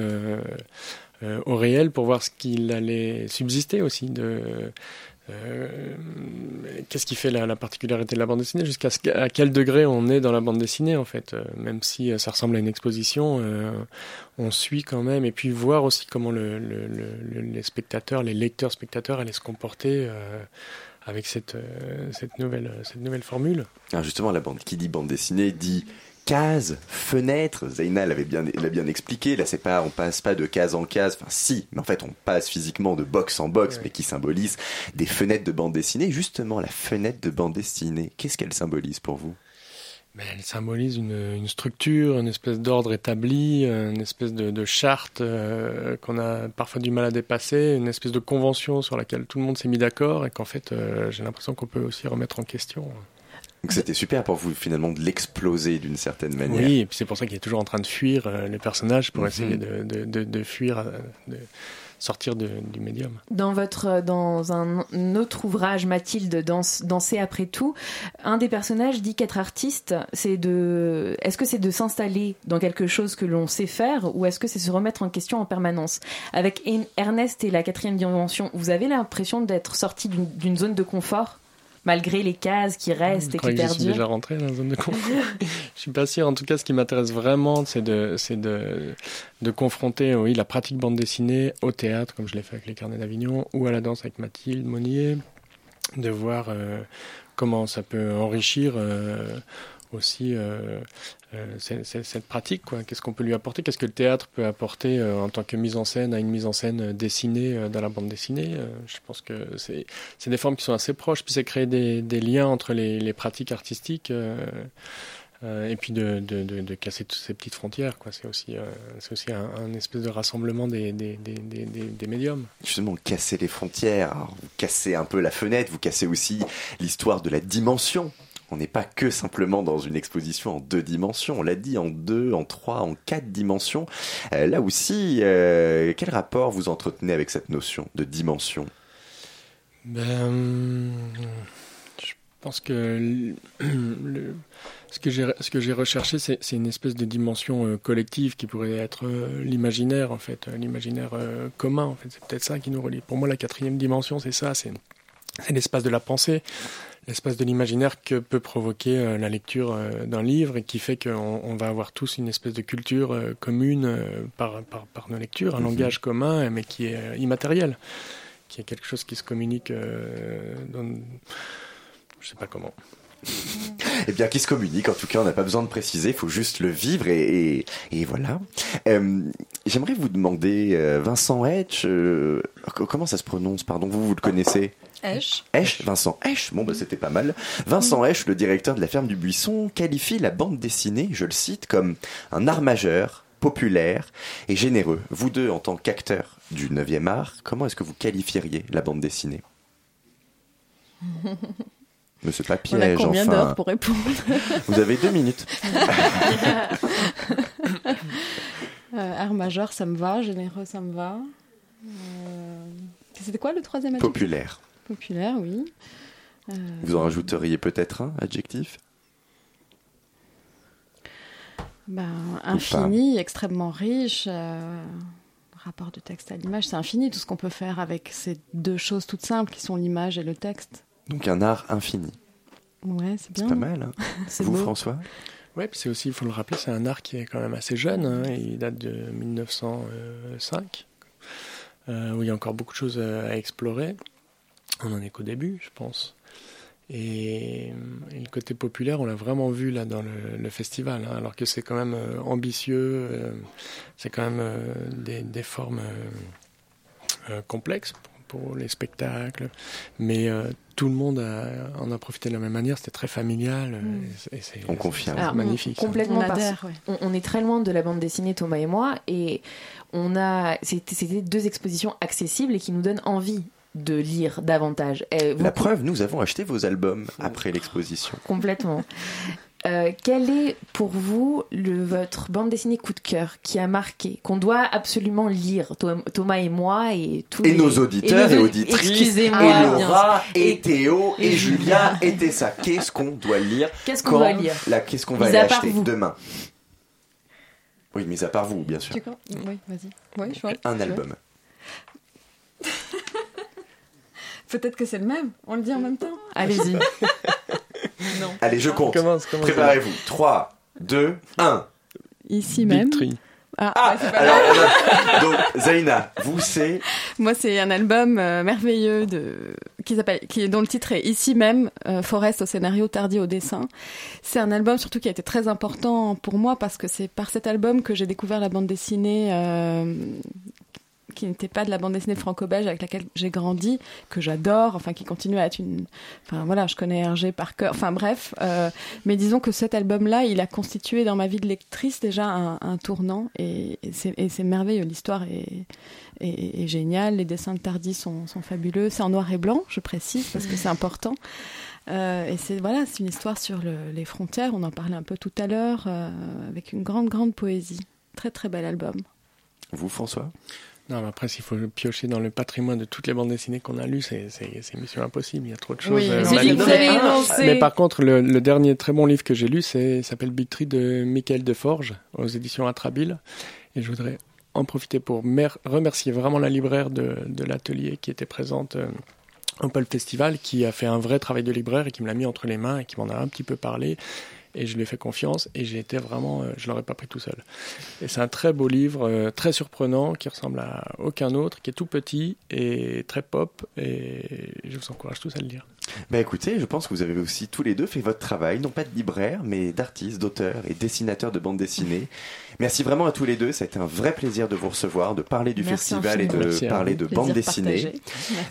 S4: au réel pour voir ce qu'il allait subsister aussi de euh, qu'est-ce qui fait la, particularité de la bande dessinée Jusqu'à à quel degré on est dans la bande dessinée en fait euh, Même si euh, ça ressemble à une exposition, on suit quand même. Et puis voir aussi comment le, les spectateurs, les lecteurs spectateurs allaient se comporter avec cette, cette, nouvelle, cette nouvelle formule.
S1: Alors justement, la bande qui dit bande dessinée dit cases, fenêtres. Zaina l'avait bien, l'a bien expliqué. Là, c'est pas, on passe pas de case en case. Enfin, si, mais en fait, on passe physiquement de box en box, mais qui symbolise des fenêtres de bande dessinée. Justement, la fenêtre de bande dessinée, qu'est-ce qu'elle symbolise pour vous?
S4: Ben, elle symbolise une, une, structure, une espèce d'ordre établi, une espèce de, de charte euh, qu'on a parfois du mal à dépasser, une espèce de convention sur laquelle tout le monde s'est mis d'accord et qu'en fait euh, j'ai l'impression qu'on peut aussi remettre en question.
S1: Donc c'était super pour vous finalement de l'exploser d'une certaine manière.
S4: Oui, et puis c'est pour ça qu'il est toujours en train de fuir euh, les personnages pour mhm. essayer de, de, de, de fuir, euh, de sortir du médium.
S3: Dans votre dans un autre ouvrage, Mathilde danse, danser après tout, un des personnages dit qu'être artiste, c'est de est-ce que c'est de s'installer dans quelque chose que l'on sait faire ou est-ce que c'est se remettre en question en permanence? Avec Ernest et la quatrième dimension, vous avez l'impression d'être sorti d'une zone de confort? Malgré les cases qui restent et qui perdurent. Je suis
S4: déjà rentré dans la zone de confort. je suis pas sûr. En tout cas, ce qui m'intéresse vraiment, c'est de, c'est de, de confronter, oui, la pratique bande dessinée au théâtre, comme je l'ai fait avec les Carnets d'Avignon, ou à la danse avec Mathilde Monnier, de voir euh, comment ça peut enrichir euh, aussi euh, euh, cette pratique. Qu'est-ce qu'on peut lui apporter? Qu'est-ce que le théâtre peut apporter euh, en tant que mise en scène à une mise en scène dessinée dans la bande dessinée? Je pense que c'est des formes qui sont assez proches. Puis c'est créer des, des, liens entre les, pratiques artistiques. et puis de, de, casser toutes ces petites frontières. C'est aussi, c'est aussi un, espèce de rassemblement des, des, des, des, médiums.
S1: Justement, casser les frontières, vous cassez un peu la fenêtre, vous cassez aussi l'histoire de la dimension on n'est pas que simplement dans une exposition en deux dimensions, on l'a dit en deux, en trois, en quatre dimensions. Euh, là aussi, euh, quel rapport vous entretenez avec cette notion de dimension?
S4: Ben, Je pense que le, ce que j'ai ce que j'ai recherché, c'est une espèce de dimension euh, collective qui pourrait être l'imaginaire en fait, l'imaginaire commun en fait. C'est peut-être ça qui nous relie. Pour moi, la quatrième dimension, c'est ça, c'est l'espace de la pensée l'espace de l'imaginaire que peut provoquer euh, la lecture euh, d'un livre et qui fait qu'on on va avoir tous une espèce de culture euh, commune par, par, par, nos lectures, un mhm. langage commun mais qui est immatériel, qui est quelque chose qui se communique dans... je sais pas comment.
S1: Eh bien, qui se communique, en tout cas, on n'a pas besoin de préciser, il faut juste le vivre et, et, et voilà. Euh, J'aimerais vous demander, Vincent Hedge, comment ça se prononce, pardon, vous, vous le connaissez? Vincent Esch, bon bah c'était pas mal. Vincent Esch, le directeur de la ferme du Buisson, qualifie la bande dessinée, je le cite, comme un art majeur, populaire et généreux. Vous deux, en tant qu'acteurs du 9e art, comment est-ce que vous qualifieriez la bande dessinée? Monsieur pas piège, On a
S2: combien d'heures pour répondre?
S1: Vous avez deux minutes.
S2: euh, art majeur, ça me va. Généreux, ça me va. Euh... C'était quoi le troisième
S1: Populaire.
S2: Populaire, oui.
S1: Vous en rajouteriez peut-être un adjectif
S2: ben, Infini, extrêmement riche. rapport de texte à l'image, c'est infini tout ce qu'on peut faire avec ces deux choses toutes simples qui sont l'image et le texte.
S1: Donc un art infini.
S2: Ouais, c'est bien.
S1: C'est pas mal. Hein. Vous, François?
S4: Oui, c'est aussi, il faut le rappeler, c'est un art qui est quand même assez jeune. Hein. il date de 1905, euh, où il y a encore beaucoup de choses à explorer. On en est qu'au début, je pense. Et, le côté populaire, on l'a vraiment vu là dans le, festival, hein, alors que c'est quand même euh, ambitieux, euh, c'est quand même des, des, formes complexes pour les spectacles, mais euh, tout le monde en a profité de la même manière. C'était très familial.
S1: Mm. on confirme.
S4: C'est magnifique.
S3: Complètement. On, on, est très loin de la bande dessinée Thomas et moi, et on a c'était deux expositions accessibles et qui nous donnent envie de lire davantage.
S1: la preuve, nous avons acheté vos albums après l'exposition.
S3: Complètement. Euh, quel est pour vous le, votre bande dessinée coup de cœur qui a marqué, qu'on doit absolument lire, Thomas et moi et tous
S1: et nos auditeurs et, auditrices, Excusez-moi, et Laura, et, Théo, et, Julien, et Tessa. Qu'est-ce qu'on doit lire
S3: Qu'est-ce qu'on doit lire
S1: Qu'est-ce qu'on va aller acheter demain? Oui, mais à part vous, bien sûr.
S2: Oui, vas-y.
S1: Un album.
S2: Peut-être que c'est le même. On le dit en même temps.
S3: Allez-y.
S1: Allez, je compte. Préparez-vous. 3, 2, 1.
S2: Ici même.
S1: Ah, ah alors, donc Zaina, vous c'est
S2: Moi c'est un album euh, merveilleux de qui s'appelle qui dont le titre est ici même euh, Forest au scénario Tardy au dessin. C'est un album surtout qui a été très important pour moi parce que c'est par cet album que j'ai découvert la bande dessinée euh, qui n'était pas de la bande dessinée franco-belge avec laquelle j'ai grandi, que j'adore, enfin qui continue à être une, enfin voilà, je connais Hergé par cœur, enfin bref, euh, mais disons que cet album-là, il a constitué dans ma vie de lectrice déjà un, tournant et, c'est merveilleux, l'histoire est, géniale, les dessins de Tardy sont, sont fabuleux, c'est en noir et blanc, je précise parce que c'est important. Euh, et c'est voilà, c'est une histoire sur les frontières. On en parlait un peu tout à l'heure, euh, avec une grande grande poésie. Très très bel album.
S1: Vous, François?
S4: Non, mais après, s'il faut piocher dans le patrimoine de toutes les bandes dessinées qu'on a lues, c'est, mission impossible. Il y a trop de choses. Oui,
S3: euh,
S4: mais par contre, le, dernier très bon livre que j'ai lu, c'est, s'appelle Big Tree de Michael Deforge aux éditions Atrabile. Et je voudrais en profiter pour remercier vraiment la libraire de, de l'atelier qui était présente euh, au Pulp Festival, qui a fait un vrai travail de libraire et qui me l'a mis entre les mains et qui m'en a un petit peu parlé et je lui ai fait confiance et j'ai été vraiment, euh, je l'aurais pas pris tout seul. Et c'est un très beau livre, euh, très surprenant, qui ressemble à aucun autre, qui est tout petit et très pop et je vous encourage tous à le lire.
S1: Bah écoutez, je pense que vous avez aussi tous les deux fait votre travail, non pas de libraire, mais d'artiste, d'auteur et dessinateur de bande dessinée. Merci vraiment à tous les deux. Ça a été un vrai plaisir de vous recevoir, de parler du festival et de parler de bande dessinée.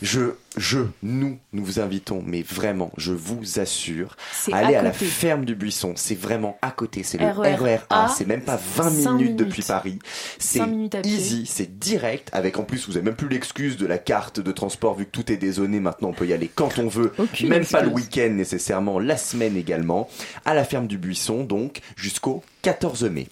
S1: Je, je, nous, nous vous invitons, mais vraiment, je vous assure, à aller à, la ferme du Buisson. C'est vraiment à côté. C'est le RER A. C'est même pas 20 minutes, depuis Paris. C'est easy, c'est direct. Avec en plus, vous avez même plus l'excuse de la carte de transport vu que tout est dézoné. Maintenant, on peut y aller quand on veut. même pas le week-end nécessairement, la semaine également. À la ferme du Buisson, donc, jusqu'au 14 mai.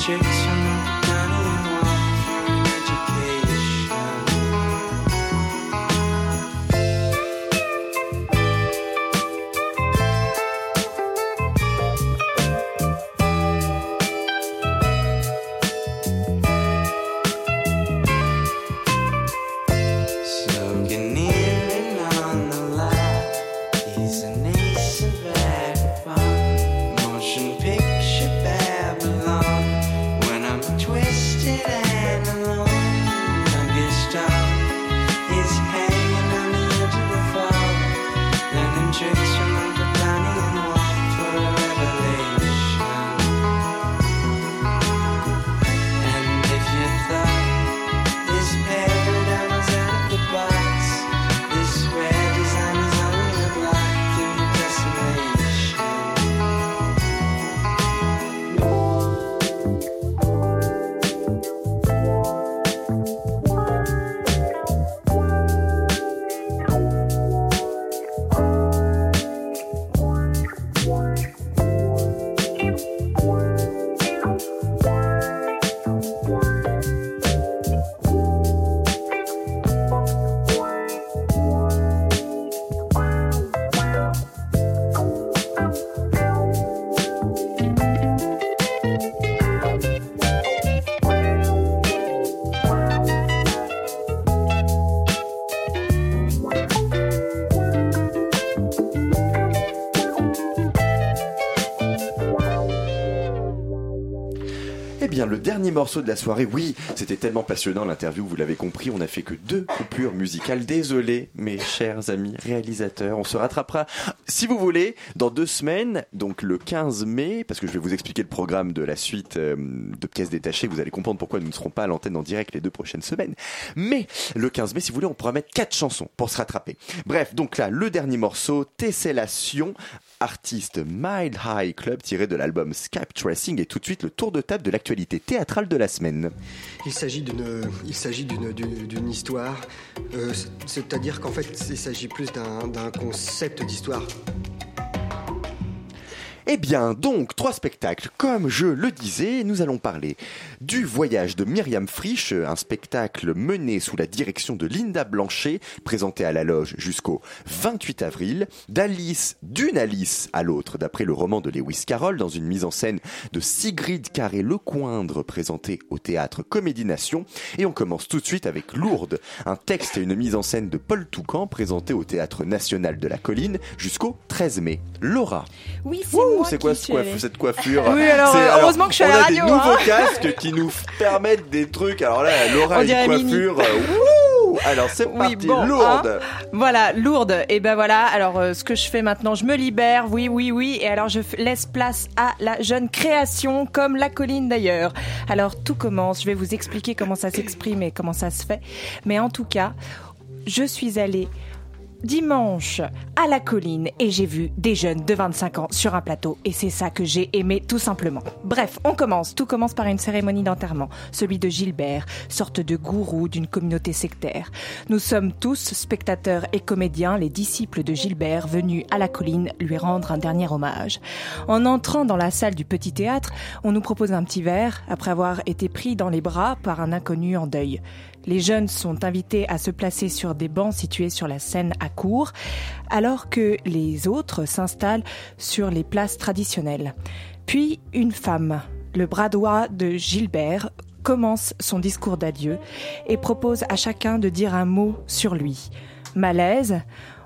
S1: chicks le dernier morceau de la soirée, oui, c'était tellement passionnant l'interview, vous l'avez compris, on n'a fait que deux coupures musicales. Désolé, mes chers amis réalisateurs, on se rattrapera, si vous voulez, dans deux semaines, donc le 15 mai, parce que je vais vous expliquer le programme de la suite euh, de pièces détachées, vous allez comprendre pourquoi nous ne serons pas à l'antenne en direct les deux prochaines semaines. Mais le 15 mai, si vous voulez, on pourra mettre quatre chansons pour se rattraper. Bref, donc là, le dernier morceau, Tessellation, artiste Mild High Club tiré de l'album Skype Tracing et tout de suite le tour de table de l'actualité théâtrale de la semaine.
S5: Il s'agit d'une, histoire, euh, c'est-à-dire qu'en fait il s'agit plus d'un concept d'histoire.
S1: Eh bien, donc, trois spectacles. Comme je le disais, nous allons parler du voyage de Myriam Frisch, un spectacle mené sous la direction de Linda Blanchet, présenté à la loge jusqu'au 28 avril, d'Alice, d'une Alice à l'autre, d'après le roman de Lewis Carroll, dans une mise en scène de Sigrid Carré-Lecoindre, présenté au théâtre Comédie Nation. Et on commence tout de suite avec Lourdes, un texte et une mise en scène de Paul Toucan, présenté au théâtre national de la colline jusqu'au 13 mai. Laura.
S6: Oui, c'est
S1: c'est quoi cette coiffure
S6: Oui, alors, heureusement que je suis à la radio.
S1: On a des nouveaux
S6: hein.
S1: casques qui nous permettent des trucs. Alors là, Laura une coiffure. Wouh alors c'est parti, lourde.
S6: Hein. voilà, lourde. Et ben voilà. Alors euh, ce que je fais maintenant, je me libère. Oui, oui, oui. Et alors je laisse place à la jeune création, comme la colline d'ailleurs. Alors tout commence. Je vais vous expliquer comment ça s'exprime et comment ça se fait. Mais en tout cas, je suis allée dimanche à la colline et j'ai vu des jeunes de 25 ans sur un plateau et c'est ça que j'ai aimé tout simplement. Bref, on commence. Tout commence par une cérémonie d'enterrement, celui de Gilbert, sorte de gourou d'une communauté sectaire. Nous sommes tous spectateurs et comédiens, les disciples de Gilbert venus à la colline lui rendre un dernier hommage. En entrant dans la salle du petit théâtre, on nous propose un petit verre après avoir été pris dans les bras par un inconnu en deuil. Les jeunes sont invités à se placer sur des bancs situés sur la scène à court, alors que les autres s'installent sur les places traditionnelles. Puis une femme, le bras droit de Gilbert, commence son discours d'adieu et propose à chacun de dire un mot sur lui. Malaise,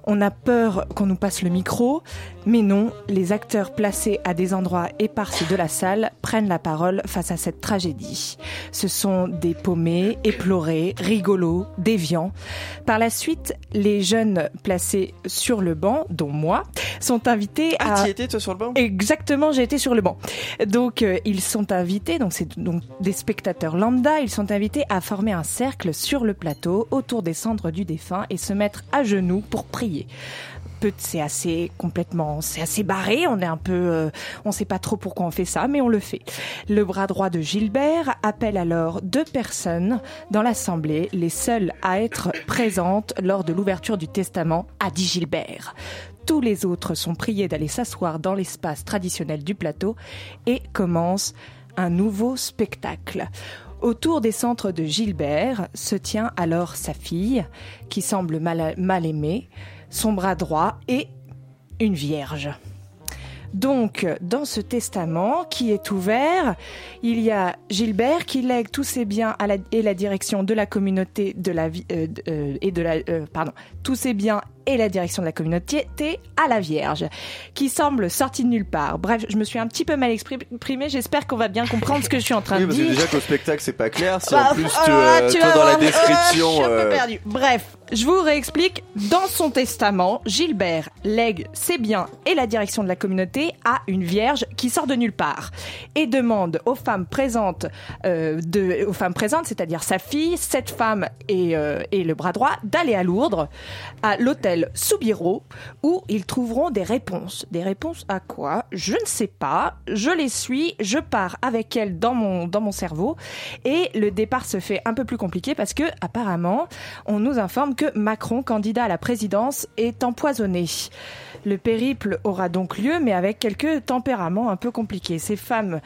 S6: on a peur qu'on nous passe le micro, mais non, les acteurs placés à des endroits éparses de la salle prennent la parole face à cette tragédie. Ce sont des paumés, éplorés, rigolos, déviants. Par la suite, les jeunes placés sur le banc, dont moi, sont invités
S1: ah, à... étais toi sur le banc?
S6: Exactement, j'ai été sur le banc. Donc euh, ils sont invités, donc c'est donc des spectateurs lambda, ils sont invités à former un cercle sur le plateau autour des cendres du défunt et se mettre à genoux pour prier c'est assez complètement, c'est assez barré. On est un peu, euh, on sait pas trop pourquoi on fait ça, mais on le fait. Le bras droit de Gilbert appelle alors deux personnes dans l'assemblée, les seules à être présentes lors de l'ouverture du testament, a dit Gilbert. Tous les autres sont priés d'aller s'asseoir dans l'espace traditionnel du plateau et commence un nouveau spectacle. Autour des centres de Gilbert se tient alors sa fille, qui semble mal, mal aimée, son bras droit et une vierge. Donc, dans ce testament qui est ouvert, il y a Gilbert qui lègue tous ses biens à la, et la direction de la communauté de la euh, euh, et de la euh, pardon tous ses biens et la direction de la communauté à la Vierge, qui semble sortie de nulle part. Bref, je me suis un petit peu mal exprimée. J'espère qu'on va bien comprendre ce que je suis en train
S1: de
S6: dire.
S1: déjà qu'au spectacle c'est pas clair. Si en bah, plus tu, toi, dans la description,
S6: je suis un peu perdu. Bref, je vous réexplique. Dans son testament, Gilbert lègue ses biens et la direction de la communauté à une vierge qui sort de nulle part et demande aux femmes présentes, euh, de, aux femmes présentes, c'est-à-dire sa fille, cette femme et, euh, et le bras droit, d'aller à Lourdes, à l'hôtel Soubiro, où ils trouveront des réponses. Des réponses à quoi? Je ne sais pas. Je les suis, je pars avec elles dans mon dans mon cerveau et le départ se fait un peu plus compliqué parce que apparemment, on nous informe que Macron, candidat à la présidence, est empoisonné. Le périple aura donc lieu, mais avec quelques tempéraments un peu compliqués. Ces femmes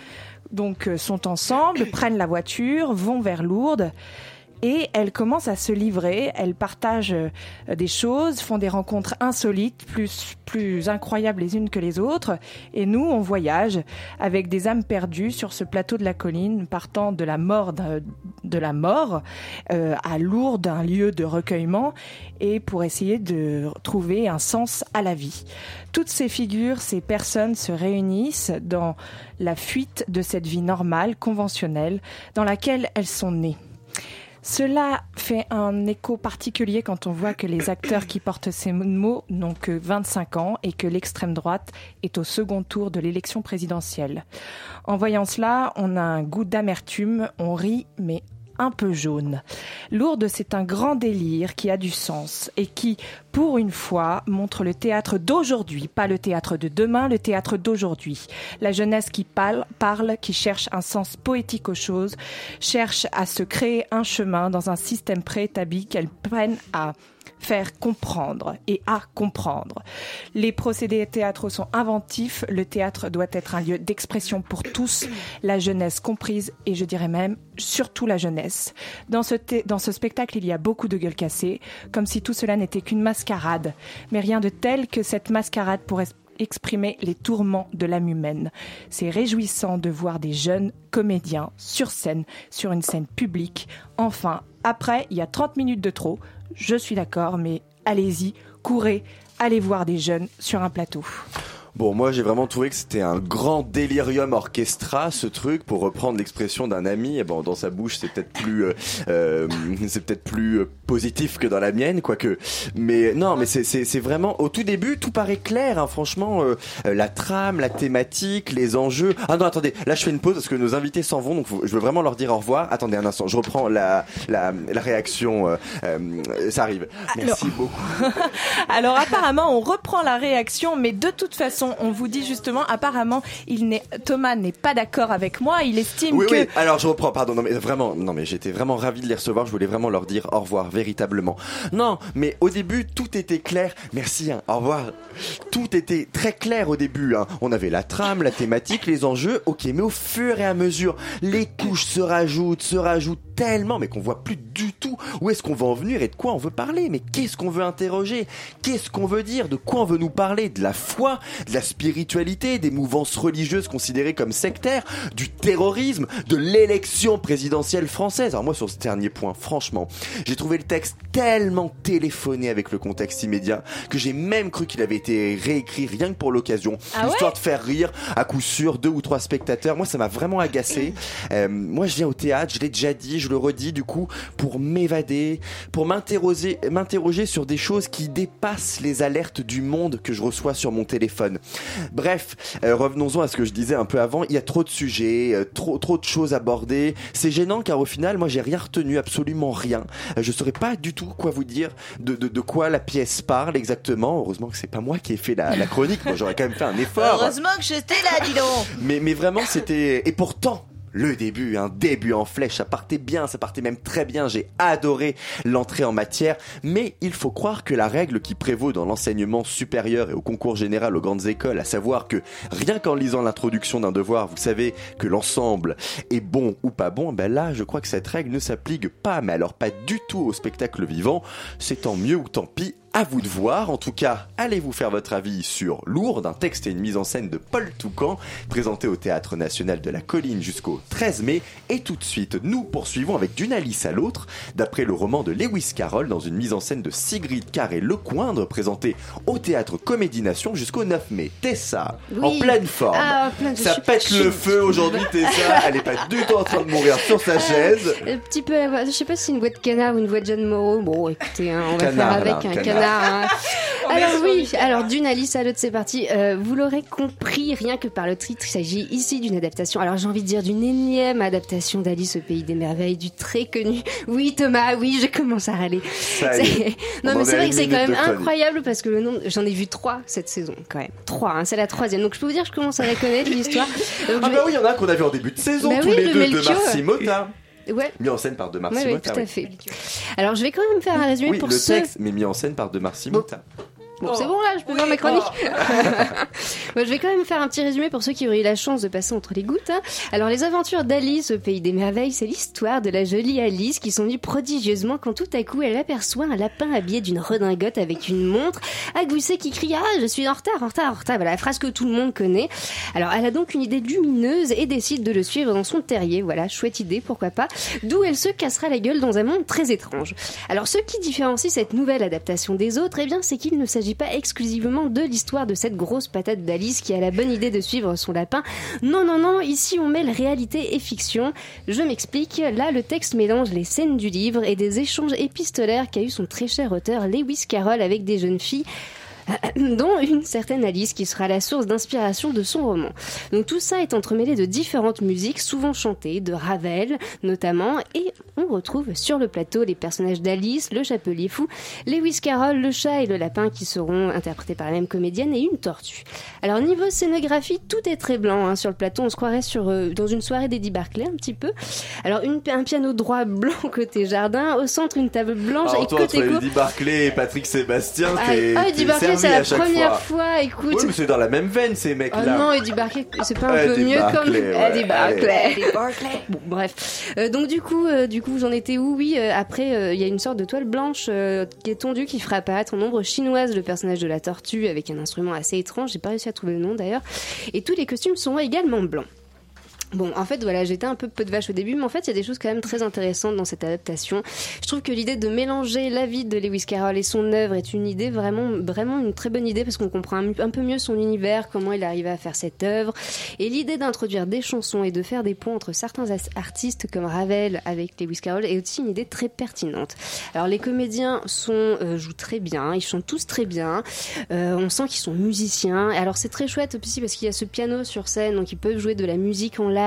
S6: donc euh, sont ensemble, prennent la voiture, vont vers Lourdes. Et elles commencent à se livrer, elles partagent euh, des choses, font des rencontres insolites, plus, plus incroyables les unes que les autres, et nous, on voyage avec des âmes perdues sur ce plateau de la colline, partant de la mort de, la mort euh, à Lourdes, un lieu de recueillement, et pour essayer de trouver un sens à la vie. Toutes ces figures, ces personnes se réunissent dans la fuite de cette vie normale, conventionnelle, dans laquelle elles sont nées. Cela fait un écho particulier quand on voit que les acteurs qui portent ces mots n'ont que 25 ans et que l'extrême droite est au second tour de l'élection présidentielle. En voyant cela, on a un goût d'amertume, on rit, mais un peu jaune. Lourdes, c'est un grand délire qui a du sens et qui, pour une fois, montre le théâtre d'aujourd'hui, pas le théâtre de demain, le théâtre d'aujourd'hui. La jeunesse qui parle, parle, qui cherche un sens poétique aux choses, cherche à se créer un chemin dans un système préétabli qu'elle prenne à faire comprendre et à comprendre. Les procédés théâtraux sont inventifs, le théâtre doit être un lieu d'expression pour tous, la jeunesse comprise et je dirais même surtout la jeunesse. Dans ce, dans ce spectacle, il y a beaucoup de gueules cassées, comme si tout cela n'était qu'une mascarade, mais rien de tel que cette mascarade pourrait exprimer les tourments de l'âme humaine. C'est réjouissant de voir des jeunes comédiens sur scène, sur une scène publique. Enfin, après, il y a 30 minutes de trop, je suis d'accord, mais allez-y, courez, allez voir des jeunes sur un plateau.
S1: Bon, moi j'ai vraiment trouvé que c'était un grand délirium orchestra, ce truc, pour reprendre l'expression d'un ami. Et bon, dans sa bouche, c'est peut-être plus, euh, euh c'est peut-être plus euh, positif que dans la mienne, quoique. Mais non, mais c'est vraiment au tout début, tout paraît clair. Hein, franchement, euh, la trame, la thématique, les enjeux. Ah non, attendez, là je fais une pause parce que nos invités s'en vont, donc je veux vraiment leur dire au revoir. Attendez un instant, je reprends la la, la réaction. ça arrive. Merci beaucoup.
S6: Alors apparemment, on reprend la réaction, mais de toute façon on vous dit justement, apparemment, il n'est, Thomas n'est pas d'accord avec moi. Il estime
S1: oui,
S6: que.
S1: Oui, alors je reprends, pardon. Non, mais vraiment, non, mais j'étais vraiment ravi de les recevoir. Je voulais vraiment leur dire au revoir, véritablement. Non, mais au début, tout était clair. Merci, hein, au revoir. Tout était très clair au début. Hein. On avait la trame, la thématique, les enjeux. Ok, mais au fur et à mesure, les couches se rajoutent, se rajoutent tellement, mais qu'on voit plus du tout où est-ce qu'on va en venir et de quoi on veut parler? Mais qu'est-ce qu'on veut interroger? Qu'est-ce qu'on veut dire? De quoi on veut nous parler? De la foi? De la spiritualité Des mouvances religieuses considérées comme sectaires Du terrorisme De l'élection présidentielle française Alors moi, sur ce dernier point, franchement, j'ai trouvé le texte tellement téléphoné avec le contexte immédiat que j'ai même cru qu'il avait été réécrit rien que pour l'occasion,
S6: ah
S1: histoire de faire rire à coup sûr deux ou trois spectateurs. Moi, ça m'a vraiment agacé. Euh, moi, je viens au théâtre, je l'ai déjà dit, je le redis du coup, pour m'évader, pour m'interroger, m'interroger sur des choses qui dépassent les alertes du monde que je reçois sur mon téléphone. Bref, euh, revenons-en à ce que je disais un peu avant. Il y a trop de sujets, euh, trop trop de choses abordées. C'est gênant car au final, moi, j'ai rien retenu, absolument rien. Euh, je saurais pas du tout quoi vous dire de, de, de quoi la pièce parle exactement. Heureusement que c'est pas moi qui ai fait la, la chronique. Moi, j'aurais quand même fait un effort.
S6: Heureusement que j'étais là, dis donc.
S1: mais mais vraiment, c'était et pourtant le début, un début en flèche, ça partait bien, ça partait même très bien, j'ai adoré l'entrée en matière, mais il faut croire que la règle qui prévaut dans l'enseignement supérieur et au concours général aux grandes écoles, à savoir que rien qu'en lisant l'introduction d'un devoir, vous savez que l'ensemble est bon ou pas bon, ben là, je crois que cette règle ne s'applique pas, mais alors pas du tout au spectacle vivant, c'est tant mieux ou tant pis, à vous de voir. En tout cas, allez vous faire votre avis sur Lourdes, un texte et une mise en scène de Paul Toucan, présenté au Théâtre National de la Colline jusqu'au 13 mai. Et tout de suite, nous poursuivons avec D'une Alice à l'autre, d'après le roman de Lewis Carroll, dans une mise en scène de Sigrid Carré Lecoindre, présenté au Théâtre Comédie Nation jusqu'au 9 mai. Tessa, en pleine forme.
S7: Ah, plein
S1: Ça pète le feu aujourd'hui, Tessa. Elle est pas du tout en train de mourir sur sa chaise.
S7: Un petit peu. Je sais pas si c'est une voix de canard ou une voix de John Moreau. Bon, écoutez, hein, on va
S1: Canard,
S7: faire avec
S1: là,
S7: un
S1: canard.
S7: canard. Hein. Alors oui, alors d'une Alice à l'autre, c'est parti. Euh, vous l'aurez compris, rien que par le titre, il s'agit ici d'une adaptation. Alors j'ai envie de dire d'une énième adaptation d'Alice au pays des merveilles, du très connu. Oui Thomas, oui, je commence à râler.
S1: Ça y est.
S7: C'est-
S1: On
S7: Non mais
S1: est
S7: c'est vrai que c'est quand même incroyable parce que le nombre, j'en ai vu trois cette saison quand même. Trois, hein, c'est la troisième. Donc je peux vous dire, que je commence à la connaître l'histoire.
S1: Ah bah
S7: vais-
S1: oui, il y en a qu'on avait en début de saison,
S7: Bah
S1: tous
S7: oui,
S1: les
S7: le
S1: deux de
S7: Melchior.
S1: Marcy Mota.
S7: Ouais.
S1: Mis en scène par De Marcy
S7: ouais,
S1: Mota,
S7: tout à
S1: oui.
S7: fait. Alors je vais quand même faire un résumé
S1: Oui,
S7: pour
S1: le
S7: ceux.
S1: texte, mais mis en scène par De Marcy Mota.
S7: Bon, c'est bon là, je peux faire ma chronique. je vais quand même faire un petit résumé pour ceux qui auraient eu la chance de passer entre les gouttes. Hein. Alors, les aventures d'Alice au pays des merveilles, c'est l'histoire de la jolie Alice qui s'ennuie prodigieusement quand tout à coup elle aperçoit un lapin habillé d'une redingote avec une montre, à Gousset qui crie Ah, je suis en retard, en retard, en retard. Voilà, la phrase que tout le monde connaît. Alors, elle a donc une idée lumineuse et décide de le suivre dans son terrier. Voilà, chouette idée, pourquoi pas. D'où elle se cassera la gueule dans un monde très étrange. Alors, ce qui différencie cette nouvelle adaptation des autres, eh bien, c'est qu'il ne s'agit pas exclusivement de l'histoire de cette grosse patate d'Alice qui a la bonne idée de suivre son lapin. Non, non, non, ici on mêle réalité et fiction. Je m'explique, là le texte mélange les scènes du livre et des échanges épistolaires qu'a eu son très cher auteur Lewis Carroll avec des jeunes filles dont une certaine Alice qui sera la source d'inspiration de son roman. Donc tout ça est entremêlé de différentes musiques, souvent chantées, de Ravel notamment, et on retrouve sur le plateau les personnages d'Alice, le chapelier fou, Lewis Carroll, le chat et le lapin qui seront interprétés par la même comédienne et une tortue. Alors niveau scénographie, tout est très blanc hein. sur le plateau, on se croirait sur euh, dans une soirée d'Eddie Barclay un petit peu. Alors une, un piano droit blanc côté jardin, au centre une table blanche
S1: Alors,
S7: et
S1: toi,
S7: côté.
S1: Eddie Barclay et Patrick Sébastien,
S7: Ah, ah, Eddie Barclay, c'est la première
S1: fois.
S7: fois, écoute.
S1: Oui, mais c'est dans la même veine, ces
S7: Oh
S1: mecs-là.
S7: non, Eddie Barclay, c'est pas un peu mieux
S1: Barclay,
S7: comme
S1: ouais,
S7: Eddie Barclay. Eddie Barclay. Bon, bref. Euh, donc du coup, euh, du coup, j'en étais où? Oui, euh, après, euh, il y a une sorte de toile blanche euh, qui est tondue, qui fera apparaître en ombre chinoise le personnage de la tortue avec un instrument assez étrange. J'ai pas réussi à trouver le nom d'ailleurs. Et tous les costumes sont également blancs. Bon, en fait, voilà, j'étais un peu peu de vache au début, mais en fait, il y a des choses quand même très intéressantes dans cette adaptation. Je trouve que l'idée de mélanger la vie de Lewis Carroll et son œuvre est une idée vraiment, vraiment une très bonne idée parce qu'on comprend un, peu mieux son univers, comment il arrivait à faire cette œuvre. Et l'idée d'introduire des chansons et de faire des ponts entre certains artistes comme Ravel avec Lewis Carroll est aussi une idée très pertinente. Alors, les comédiens sont, euh, jouent très bien, ils chantent tous très bien. Euh, on sent qu'ils sont musiciens. Alors, c'est très chouette aussi parce qu'il y a ce piano sur scène, donc ils peuvent jouer de la musique en live.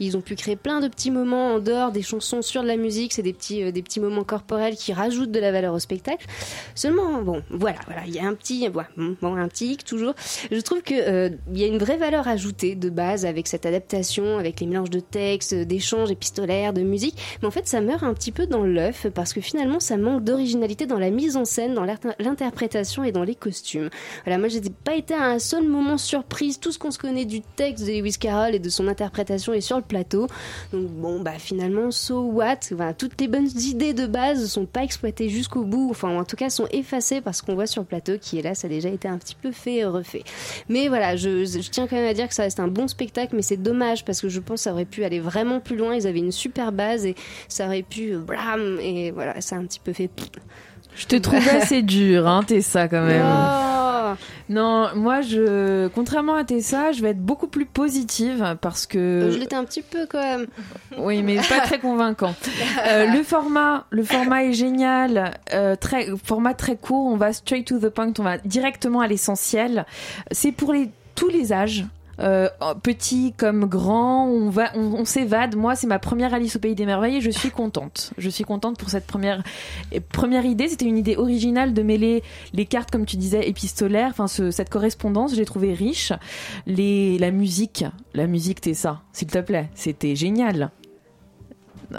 S7: Ils ont pu créer plein de petits moments en dehors des chansons sur de la musique. C'est des petits, euh, des petits moments corporels qui rajoutent de la valeur au spectacle. Seulement, bon, voilà, voilà, il y a un petit, bon, un petit toujours. Je trouve que euh, il y a une vraie valeur ajoutée de base avec cette adaptation, avec les mélanges de textes, d'échanges épistolaires, de musique. Mais en fait, ça meurt un petit peu dans l'œuf parce que finalement, ça manque d'originalité dans la mise en scène, dans l'inter- l'interprétation et dans les costumes. Voilà, moi, j'ai pas été à un seul moment surprise. Tout ce qu'on se connaît du texte de Lewis Carroll et de son interprétation est sur le plateau. Donc bon, bah finalement, so what? Toutes les bonnes idées de base sont pas exploitées jusqu'au bout. Enfin, en tout cas, sont effacées parce qu'on voit sur le plateau qui ça a déjà été un petit peu fait et refait. Mais voilà, je, je tiens quand même à dire que ça reste un bon spectacle, mais c'est dommage parce que je pense que ça aurait pu aller vraiment plus loin. Ils avaient une super base et ça aurait pu euh, blam et voilà, ça a un petit peu fait.
S3: Je te trouve assez dur, hein, Tessa, quand même.
S7: Oh
S3: Non, moi, je, contrairement à Tessa, je vais être beaucoup plus positive parce que.
S7: Euh, Je l'étais un petit peu quand même.
S3: Oui, mais pas très convaincant. Euh, le format, le format est génial, euh, très format très court. On va straight to the point, on va directement à l'essentiel. C'est pour les tous les âges. Euh, petit comme grand, on va, on, s'évade. Moi, c'est ma première Alice au pays des merveilles et je suis contente. Je suis contente pour cette première première idée. C'était une idée originale de mêler les cartes, comme tu disais, épistolaires. Enfin, ce- cette correspondance, je l'ai trouvée riche. Les, la musique, la musique, t'es ça, s'il te plaît, c'était génial.
S1: Bon,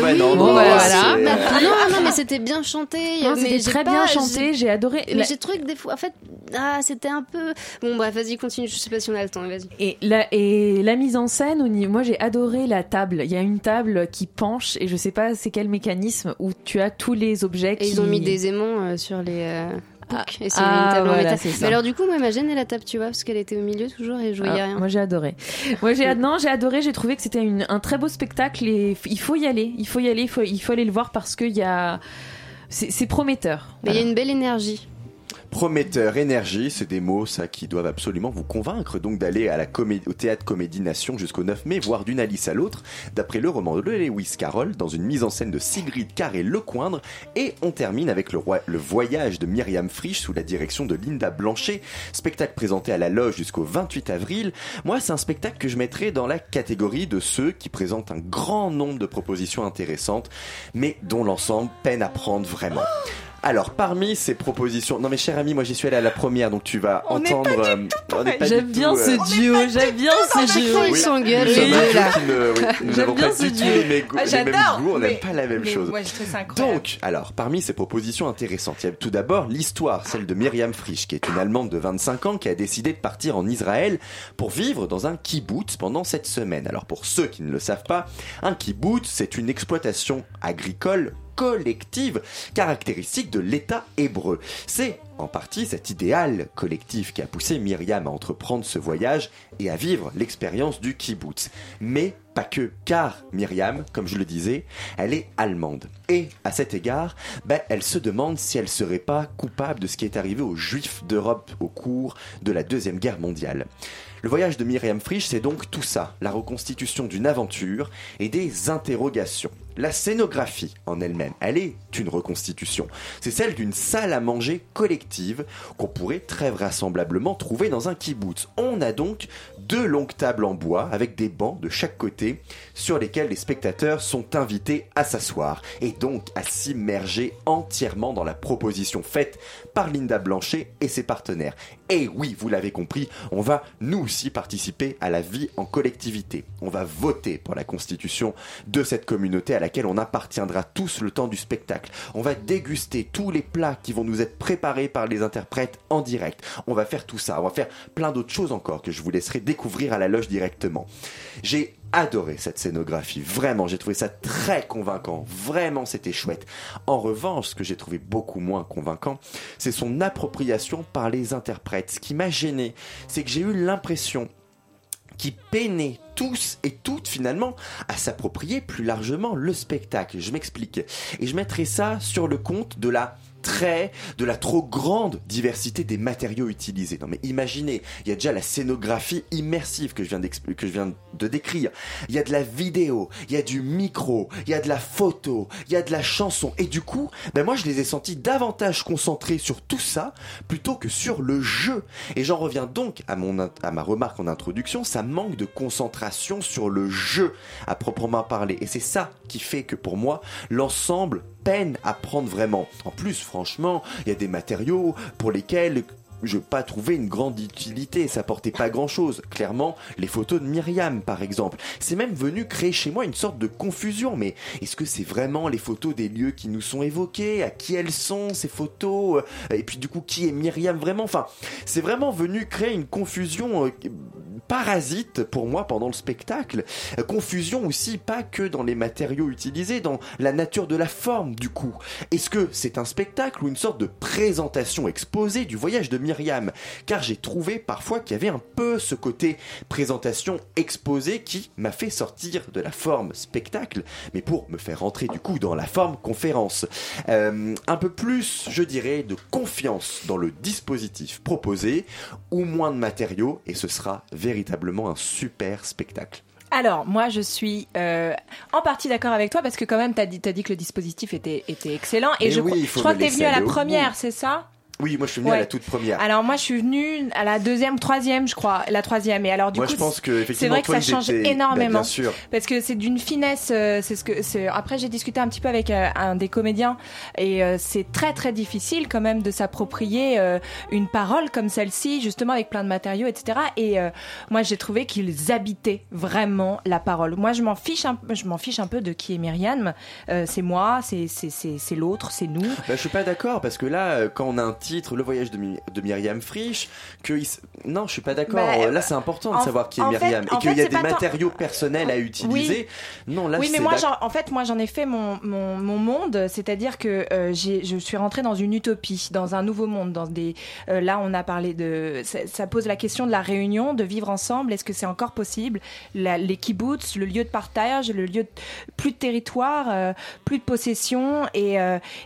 S1: bah non,
S3: bon,
S1: non,
S3: bah, voilà.
S7: Bah, non, non, mais c'était bien chanté.
S3: C'était très
S7: pas-
S3: bien chanté, j'ai adoré.
S7: Mais
S3: La-
S7: j'ai trouvé que des fois, en fait, ah, c'était un peu. Bon, bref, vas-y, continue. Je sais pas si on a le temps. Vas-y.
S3: Et la, et la mise en scène, moi j'ai adoré la table. Il y a une table qui penche et je sais pas c'est quel mécanisme où tu as tous les objets
S7: Et
S3: qui...
S7: ils ont mis des aimants euh, sur les. euh, books. et c'est
S3: ah,
S7: une table en
S3: voilà,
S7: métal.
S3: c'est ça.
S7: Mais alors, du coup, moi, elle m'a gêné la table, tu vois, parce qu'elle était au milieu toujours et je voyais
S3: Ah,
S7: rien.
S3: Moi j'ai adoré. Moi j'ai non j'ai adoré. J'ai trouvé que c'était un très beau spectacle et il faut y aller. Il faut y aller. Il faut il faut aller le voir parce qu'il y a c'est c'est prometteur.
S7: Mais il y a une belle énergie.
S1: Prometteur, énergie, c'est des mots ça qui doivent absolument vous convaincre donc d'aller à la au théâtre Comédie Nation jusqu'au 9 mai, voire d'une Alice à l'autre, d'après le roman de Lewis Carroll, dans une mise en scène de Sigrid Carré Lecoindre, et on termine avec le, le voyage de Myriam Frisch sous la direction de Linda Blanchet, spectacle présenté à la loge jusqu'au 28 avril. Moi, c'est un spectacle que je mettrais dans la catégorie de ceux qui présentent un grand nombre de propositions intéressantes, mais dont l'ensemble peine à prendre vraiment. Alors, parmi ces propositions, non mais cher ami, moi j'y suis allé à la première, donc tu vas
S6: On
S1: entendre. euh,
S3: J'aime
S1: du
S3: bien
S1: tout, euh,
S3: ce duo, j'aime bien ce duo.
S7: Ils s'engueulent, les deux, là.
S1: qui ne- oui, nous
S3: J'aime
S1: n'avons
S3: bien
S1: pas
S3: ce
S1: du tout les, mêmes-
S6: Ah,
S1: goûts, on n'aime pas la même chose. Donc, alors, parmi ces propositions intéressantes, il y a tout d'abord l'histoire, celle de Myriam Frisch, qui est une Allemande de 25 ans qui a décidé de partir en Israël pour vivre dans un kibbutz pendant cette semaine. Alors, pour ceux qui ne le savent pas, un kibbutz, c'est une exploitation agricole collective caractéristique de l'État hébreu. C'est en partie cet idéal collectif qui a poussé Myriam à entreprendre ce voyage et à vivre l'expérience du kibbutz. Mais pas que, car Myriam, comme je le disais, elle est allemande. Et à cet égard, ben, elle se demande si elle serait pas coupable de ce qui est arrivé aux juifs d'Europe au cours de la Deuxième Guerre mondiale. Le voyage de Myriam Frisch, c'est donc tout ça, la reconstitution d'une aventure et des interrogations. La scénographie en elle-même, elle est une reconstitution. C'est celle d'une salle à manger collective qu'on pourrait très vraisemblablement trouver dans un kibbutz. On a donc deux longues tables en bois avec des bancs de chaque côté sur lesquels les spectateurs sont invités à s'asseoir et donc à s'immerger entièrement dans la proposition faite par Linda Blanchet et ses partenaires. Et oui, vous l'avez compris, on va nous aussi participer à la vie en collectivité. On va voter pour la constitution de cette communauté à laquelle on appartiendra tous le temps du spectacle. On va déguster tous les plats qui vont nous être préparés par les interprètes en direct. On va faire tout ça. On va faire plein d'autres choses encore que je vous laisserai découvrir à la loge directement. J'ai adoré cette scénographie. Vraiment, j'ai trouvé ça très convaincant. Vraiment, c'était chouette. En revanche, ce que j'ai trouvé beaucoup moins convaincant, c'est son appropriation par les interprètes. Ce qui m'a gêné, c'est que j'ai eu l'impression qui peinaient tous et toutes finalement à s'approprier plus largement le spectacle. Je m'explique. Et je mettrai ça sur le compte de la très de la trop grande diversité des matériaux utilisés. Non mais imaginez, il y a déjà la scénographie immersive que je viens que je viens de décrire. Il y a de la vidéo, il y a du micro, il y a de la photo, il y a de la chanson et du coup, ben moi je les ai sentis davantage concentrés sur tout ça plutôt que sur le jeu. Et j'en reviens donc à mon à ma remarque en introduction, ça manque de concentration sur le jeu à proprement parler et c'est ça qui fait que pour moi l'ensemble peine à prendre vraiment. En plus, franchement, il y a des matériaux pour lesquels je n'ai pas trouvé une grande utilité, ça portait pas grand chose. Clairement, les photos de Myriam, par exemple. C'est même venu créer chez moi une sorte de confusion. Mais est-ce que c'est vraiment les photos des lieux qui nous sont évoqués À qui elles sont, ces photos? Et puis du coup, qui est Myriam vraiment? Enfin, c'est vraiment venu créer une confusion euh, parasite pour moi pendant le spectacle. Confusion aussi pas que dans les matériaux utilisés, dans la nature de la forme du coup. Est-ce que c'est un spectacle ou une sorte de présentation exposée du voyage de Myriam? Car j'ai trouvé parfois qu'il y avait un peu ce côté présentation exposée qui m'a fait sortir de la forme spectacle, mais pour me faire rentrer du coup dans la forme conférence. Euh, un peu plus, je dirais, de confiance dans le dispositif proposé, ou moins de matériaux, et ce sera véritablement un super spectacle.
S6: Alors, moi, je suis euh, en partie d'accord avec toi parce que quand même, tu as dit, t'as dit que le dispositif était, était excellent. Et
S1: Mais
S6: je,
S1: oui,
S6: je crois que tu es venu à la première, c'est ça?
S1: Oui, moi je suis venu à la toute première.
S6: Alors moi je suis venue à la deuxième, troisième je crois, la troisième. Et alors du
S1: moi
S6: coup
S1: je pense que
S6: c'est vrai que ça
S1: toi,
S6: change
S1: étaient- bah,
S6: énormément
S1: bien sûr.
S6: parce que c'est d'une finesse. euh, c'est ce que c'est. Après j'ai discuté un petit peu avec euh, un des comédiens et euh, c'est très très difficile quand même de s'approprier une parole comme celle-ci justement avec plein de matériaux etc. Et moi j'ai trouvé qu'ils habitaient vraiment la parole. Moi je m'en fiche un, je m'en fiche un peu de qui est Myriam. C'est moi, c'est c'est c'est c'est l'autre, c'est nous.
S1: Bah, je suis pas d'accord parce que là, quand on a un titre, le voyage de, de Myriam Frisch, que il s- non, je suis pas d'accord.
S6: Bah,
S1: là, c'est important de savoir qui est
S6: fait-
S1: Myriam et qu'il y a des
S6: tant-
S1: matériaux personnels à utiliser. Non, là,
S6: oui, mais moi, en fait, moi, j'en ai fait mon, mon, mon monde, c'est-à-dire que euh, je suis rentrée dans une utopie, dans un nouveau monde, dans des. euh, là, on a parlé de. Ça, ça pose la question de la réunion, de vivre ensemble. Est-ce que c'est encore possible? La- Les kibbutz, le lieu de partage, le lieu de plus de territoire, euh, plus de possession et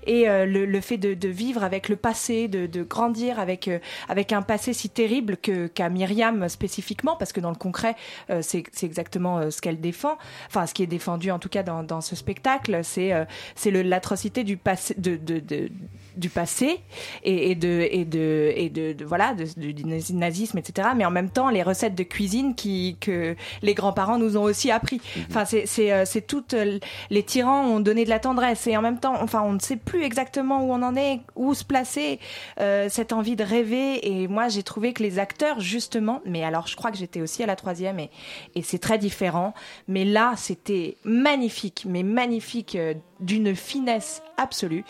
S6: et le, le fait de, de vivre avec le passé, de de, de grandir avec avec un passé si terrible que qu'à Myriam spécifiquement, parce que dans le concret, c'est exactement ce qu'elle défend, enfin ce qui est défendu en tout cas dans, dans ce spectacle, c'est c'est l'atrocité du passé de, de, de du passé et, et, de et de et de, voilà du nazisme etc mais en même temps les recettes de cuisine qui que les grands-parents nous ont aussi appris mhm. enfin c'est c'est euh, c'est toutes euh, les tyrans ont donné de la tendresse et en même temps enfin on ne sait plus exactement où on en est où se placer euh, cette envie de rêver. Et moi j'ai trouvé que les acteurs justement mais alors je crois que j'étais aussi à la troisième et et c'est très différent. Mais là c'était magnifique mais magnifique d'une finesse absolue.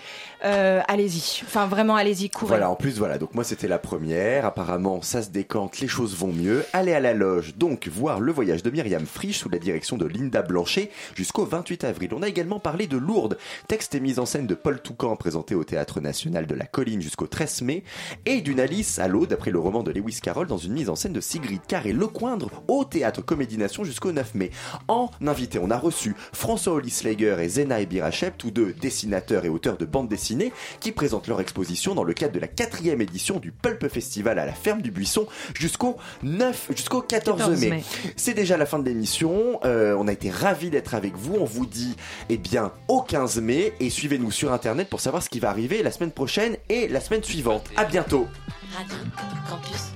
S6: Euh, allez-y, enfin vraiment allez-y, courez.
S1: Voilà, en plus voilà, donc moi c'était la première, apparemment ça se décante, les choses vont mieux. Allez à la loge, donc voir le voyage de Myriam Frisch sous la direction de Linda Blanchet jusqu'au 28 avril. On a également parlé de Lourdes, texte et mise en scène de Paul Toucan présenté au Théâtre National de la Colline jusqu'au 13 mai, et d'une Alice à l'eau d'après le roman de Lewis Carroll dans une mise en scène de Sigrid Carré Lecoindre au Théâtre Comédie Nation jusqu'au 9 mai. En invité, on a reçu François Olisleger et Zena Ebirachep, tous deux dessinateurs et auteurs de bandes dessinées, qui présentent leur exposition dans le cadre de la quatrième édition du Pulp Festival à la ferme du Buisson jusqu'au 9, jusqu'au 14, mai. C'est déjà la fin de l'émission. Euh, on a été ravis d'être avec vous. On vous dit, eh bien, au 15 mai et suivez-nous sur internet pour savoir ce qui va arriver la semaine prochaine et la semaine suivante. À bientôt. Radio Campus